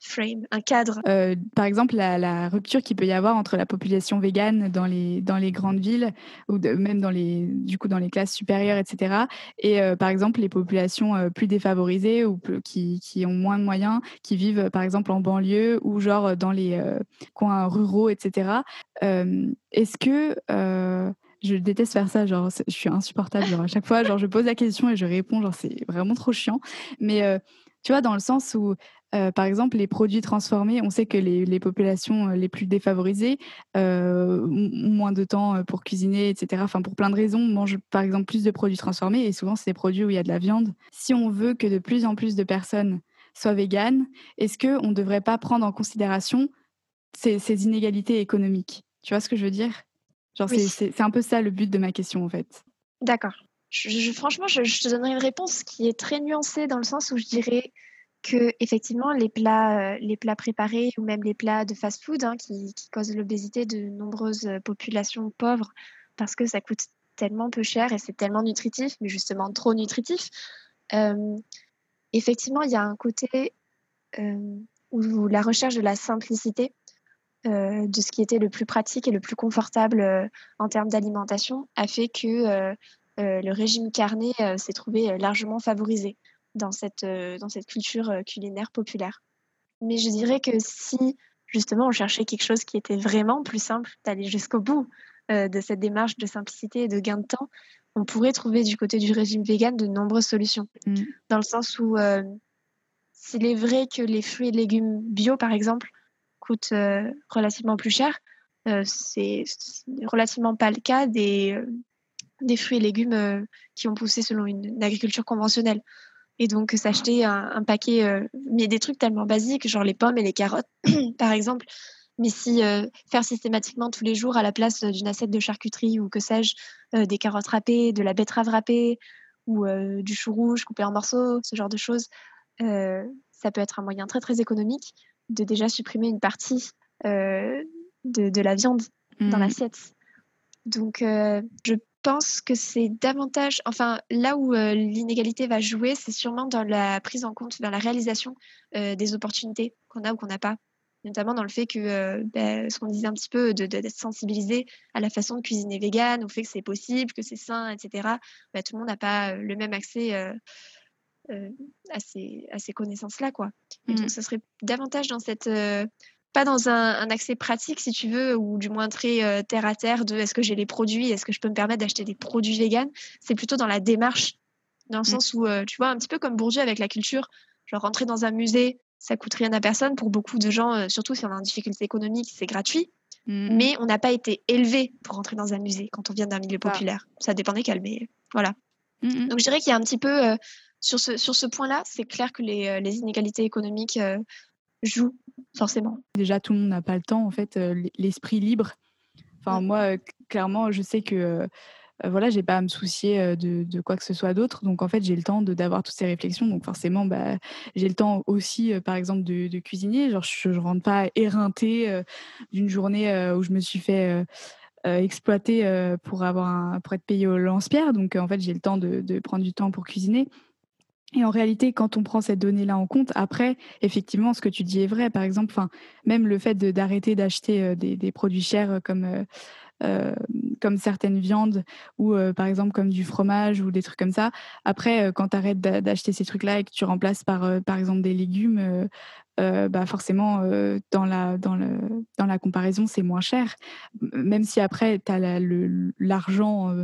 frame, un cadre euh, Par exemple, la, rupture qu'il peut y avoir entre la population végane dans les, dans les grandes villes ou même dans les, du coup, dans les classes supérieures, etc. Et euh, par exemple, les populations euh, plus défavorisées ou qui, qui, ont moins de moyens, qui vivent par exemple en banlieue ou genre dans les coins ruraux, etc. Est-ce que je déteste faire ça, genre je suis insupportable. À chaque fois, genre je pose la question et je réponds, genre c'est vraiment trop chiant. Mais tu vois, dans le sens où euh, par exemple, les produits transformés, on sait que les, populations les plus défavorisées euh, ont moins de temps pour cuisiner, etc. Enfin, pour plein de raisons, mangent par exemple plus de produits transformés et souvent, c'est des produits où il y a de la viande. Si on veut que de plus en plus de personnes soient véganes, est-ce qu'on ne devrait pas prendre en considération ces, inégalités économiques? Tu vois ce que je veux dire? Genre, c'est un peu ça le but de ma question, en fait. D'accord. Franchement, je, te donnerai une réponse qui est très nuancée dans le sens où je dirais que effectivement les plats, euh, les plats préparés ou même les plats de fast-food hein, qui, causent l'obésité de nombreuses euh, populations pauvres parce que ça coûte tellement peu cher et c'est tellement nutritif, mais justement trop nutritif. Euh, effectivement, il y a un côté où la recherche de la simplicité, de ce qui était le plus pratique et le plus confortable en termes d'alimentation, a fait que le régime carné s'est trouvé largement favorisé dans cette, euh, dans cette culture euh, culinaire populaire. Mais je dirais que si justement on cherchait quelque chose qui était vraiment plus simple, d'aller jusqu'au bout euh, de cette démarche de simplicité et de gain de temps, on pourrait trouver du côté du régime vegan de nombreuses solutions. Mm. Dans le sens où s'il est vrai que les fruits et légumes bio, par exemple, coûtent relativement plus cher, c'est relativement pas le cas des, des fruits et légumes qui ont poussé selon une agriculture conventionnelle. Et donc, s'acheter un, paquet, euh, mais des trucs tellement basiques, genre les pommes et les carottes, par exemple. Mais si euh, faire systématiquement tous les jours à la place d'une assiette de charcuterie ou que sais-je, euh, des carottes râpées, de la betterave râpée ou du chou rouge coupé en morceaux, ce genre de choses, ça peut être un moyen très très économique de déjà supprimer une partie de, la viande dans mmh. l'assiette. Donc, je pense que c'est davantage, enfin, là où euh, l'inégalité va jouer, c'est sûrement dans la prise en compte, dans la réalisation euh, des opportunités qu'on a ou qu'on n'a pas. Notamment dans le fait que, euh, ben, ce qu'on disait un petit peu, d'être de, sensibilisé à la façon de cuisiner vegan, au fait que c'est possible, que c'est sain, etc. Ben, tout le monde n'a pas le même accès à ces, à ces connaissances-là. quoi. Et donc, mmh. ce serait davantage dans cette pas dans un, accès pratique, si tu veux, ou du moins très euh, terre à terre de est-ce que j'ai les produits, est-ce que je peux me permettre d'acheter des produits véganes. C'est plutôt dans la démarche, dans le mmh. sens où, euh, tu vois, un petit peu comme Bourdieu avec la culture, genre rentrer dans un musée, ça coûte rien à personne. Pour beaucoup de gens, euh, surtout si on a une difficulté économique, c'est gratuit. Mmh. Mais on n'a pas été élevé pour rentrer dans un musée quand on vient d'un milieu populaire. Ça dépend desquels, mais voilà. Mmh, Donc je dirais qu'il y a un petit peu, sur ce, sur ce point-là, c'est clair que les, les inégalités économiques joue forcément. Déjà, tout le monde n'a pas le temps, en fait, euh, l'esprit libre. Enfin, moi, euh, clairement, je sais que euh, voilà, j'ai pas à me soucier de, quoi que ce soit d'autre. Donc, en fait, j'ai le temps d'avoir toutes ces réflexions. Donc, forcément, bah, j'ai le temps aussi, par exemple, de, cuisiner. Genre, je, ne rentre pas éreintée d'une journée où je me suis fait exploiter pour, avoir un, pour être payée au lance-pierre. Donc, en fait, j'ai le temps de, de, prendre du temps pour cuisiner. Et en réalité, quand on prend cette donnée-là en compte, après, effectivement, ce que tu dis est vrai. Par exemple, même le fait d'arrêter d'acheter euh, des, produits chers euh, comme comme certaines viandes ou par exemple comme du fromage ou des trucs comme ça. Après, quand tu arrêtes d'acheter ces trucs-là et que tu remplaces par, par exemple des légumes, bah forcément, dans, la, dans, le, dans la comparaison, c'est moins cher. Même si après, tu as l'argent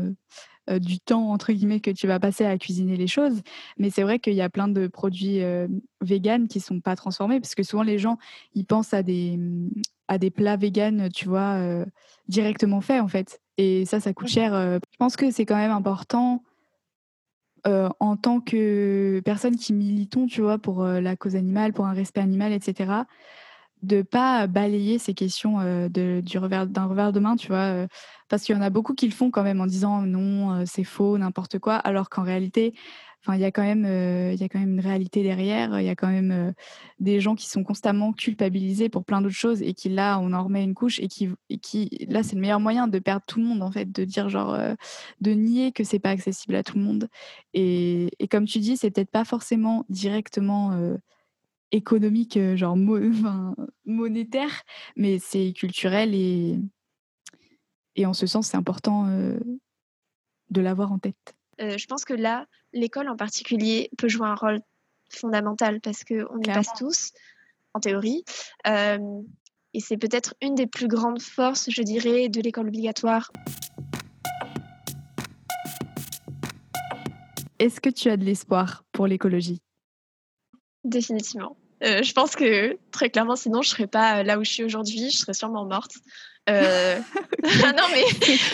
euh, du temps entre guillemets que tu vas passer à cuisiner les choses. Mais c'est vrai qu'il y a plein de produits euh, véganes qui sont pas transformés parce que souvent les gens ils pensent à des mm, à des plats véganes, tu vois, euh, directement faits en fait. Et ça, ça coûte cher. Je pense que c'est quand même important. en tant que personne qui militons, tu vois, pour la cause animale, pour un respect animal, etc., de pas balayer ces questions de, du revers d'un revers de main, tu vois, parce qu'il y en a beaucoup qui le font quand même en disant non, c'est faux, n'importe quoi, alors qu'en réalité, enfin, il y a quand même, il y a quand même une réalité derrière, il y a quand même des gens qui sont constamment culpabilisés pour plein d'autres choses et qui là, on en remet une couche et qui, et qui là, c'est le meilleur moyen de perdre tout le monde en fait, de dire genre, de nier que c'est pas accessible à tout le monde. Et, et comme tu dis, c'est peut-être pas forcément directement économique, euh, genre monétaire, mais c'est culturel et, et en ce sens, c'est important euh, de l'avoir en tête. Euh, je pense que là, l'école en particulier peut jouer un rôle fondamental parce qu'on y passe tous, en théorie. et c'est peut-être une des plus grandes forces, je dirais, de l'école obligatoire. Est-ce que tu as de l'espoir pour l'écologie? Définitivement. Euh, je pense que très clairement, sinon, je serais pas euh, là où je suis aujourd'hui. Je serais sûrement morte. Euh... non, mais,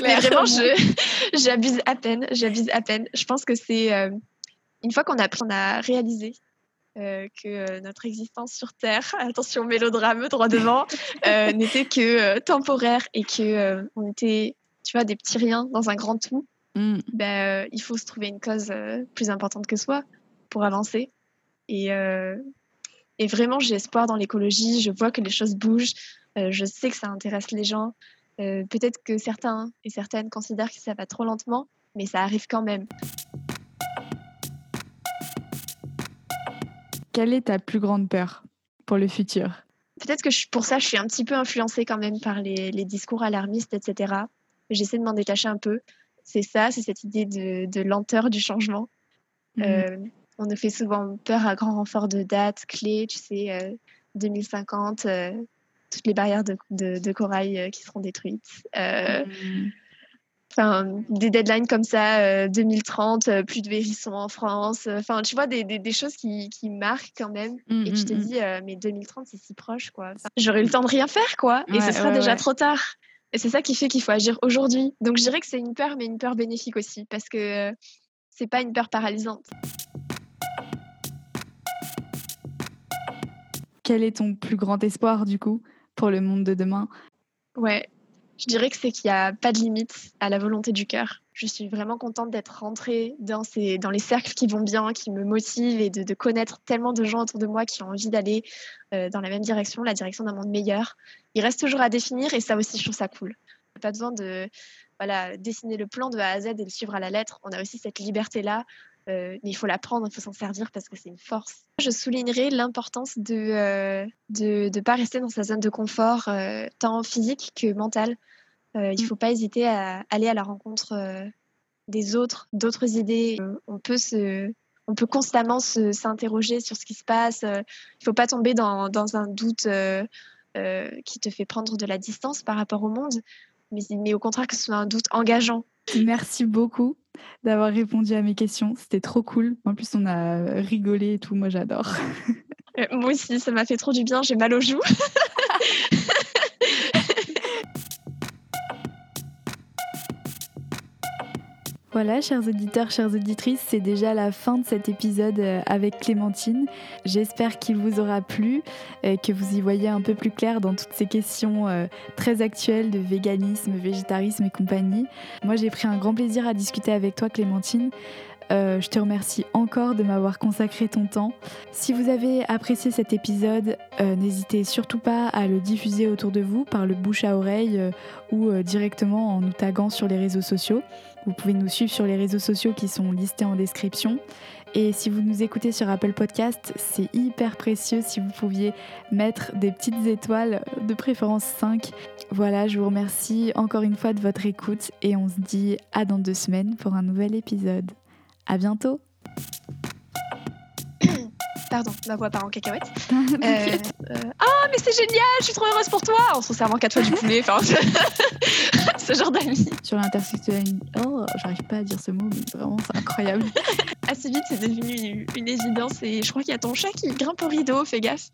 mais vraiment, j'abuse à peine. J'abuse à peine. Je pense que c'est euh, une fois qu'on a, on a réalisé que notre existence sur Terre, attention mélodrame droit devant, n'était que temporaire et que on était, tu vois, des petits riens dans un grand tout. Mm. Ben, il faut se trouver une cause plus importante que soi pour avancer. Et, euh, et vraiment, j'ai espoir dans l'écologie. Je vois que les choses bougent. Euh, je sais que ça intéresse les gens. Euh, peut-être que certains et certaines considèrent que ça va trop lentement, mais ça arrive quand même. Quelle est ta plus grande peur pour le futur? Peut-être que pour ça, je suis un petit peu influencée quand même par les, les discours alarmistes, etc. J'essaie de m'en détacher un peu. C'est ça, c'est cette idée de, de, lenteur du changement. Mmh on nous fait souvent peur à grand renfort de dates clés, tu sais, 2050, euh, euh, toutes les barrières de, corail euh, qui seront détruites. Mm. Enfin, des deadlines comme ça, 2030, plus de hérissons en France. Enfin, tu vois, des, choses qui, marquent quand même. Mm, et tu te mm, dis, mais 2030, c'est si proche, quoi. J'aurai le temps de rien faire, quoi. Et ce sera déjà trop tard. Et c'est ça qui fait qu'il faut agir aujourd'hui. Donc, je dirais que c'est une peur, mais une peur bénéfique aussi, parce que c'est pas une peur paralysante. Quel est ton plus grand espoir du coup pour le monde de demain? Ouais, je dirais que c'est qu'il n'y a pas de limite à la volonté du cœur. Je suis vraiment contente d'être rentrée dans, ces, dans les cercles qui vont bien, qui me motivent et de, connaître tellement de gens autour de moi qui ont envie d'aller euh, dans la même direction, la direction d'un monde meilleur. Il reste toujours à définir et ça aussi, je trouve ça cool. Pas besoin de voilà, dessiner le plan de A à Z et le suivre à la lettre. On a aussi cette liberté-là euh, mais il faut l'apprendre, il faut s'en servir parce que c'est une force. Je soulignerai l'importance de ne euh, de, pas rester dans sa zone de confort, euh, tant physique que mentale. il ne mm. faut pas hésiter à aller à la rencontre des autres, d'autres idées. on, peut se, on peut constamment s'interroger sur ce qui se passe. Il ne faut pas tomber dans, dans un doute qui te fait prendre de la distance par rapport au monde, mais, mais au contraire que ce soit un doute engageant. Merci beaucoup d'avoir répondu à mes questions. C'était trop cool. En plus, on a rigolé et tout. Moi, j'adore. Euh, moi aussi, ça m'a fait trop du bien. J'ai mal aux joues. Voilà, chers auditeurs, chères auditrices, c'est déjà la fin de cet épisode euh, avec Clémentine. J'espère qu'il vous aura plu, et que vous y voyez un peu plus clair dans toutes ces questions euh, très actuelles de véganisme, végétarisme et compagnie. Moi, j'ai pris un grand plaisir à discuter avec toi, Clémentine. Euh, je te remercie encore de m'avoir consacré ton temps. Si vous avez apprécié cet épisode, n'hésitez surtout pas à le diffuser autour de vous par le bouche à oreille ou directement en nous taguant sur les réseaux sociaux. Vous pouvez nous suivre sur les réseaux sociaux qui sont listés en description. Et si vous nous écoutez sur Apple Podcast, c'est hyper précieux si vous pouviez mettre des petites étoiles, de préférence 5. Voilà, je vous remercie encore une fois de votre écoute et on se dit à dans deux semaines pour un nouvel épisode. À bientôt! Pardon, ma voix part en cacahuète. Euh, euh, ah, mais c'est génial, je suis trop heureuse pour toi en se servant quatre fois du poulet. Enfin, ce genre d'amis. Sur l'intersexualité, oh, j'arrive pas à dire ce mot, mais vraiment, c'est incroyable. Assez vite, c'est devenu une, une évidence et je crois qu'il y a ton chat qui grimpe au rideau, fais gaffe.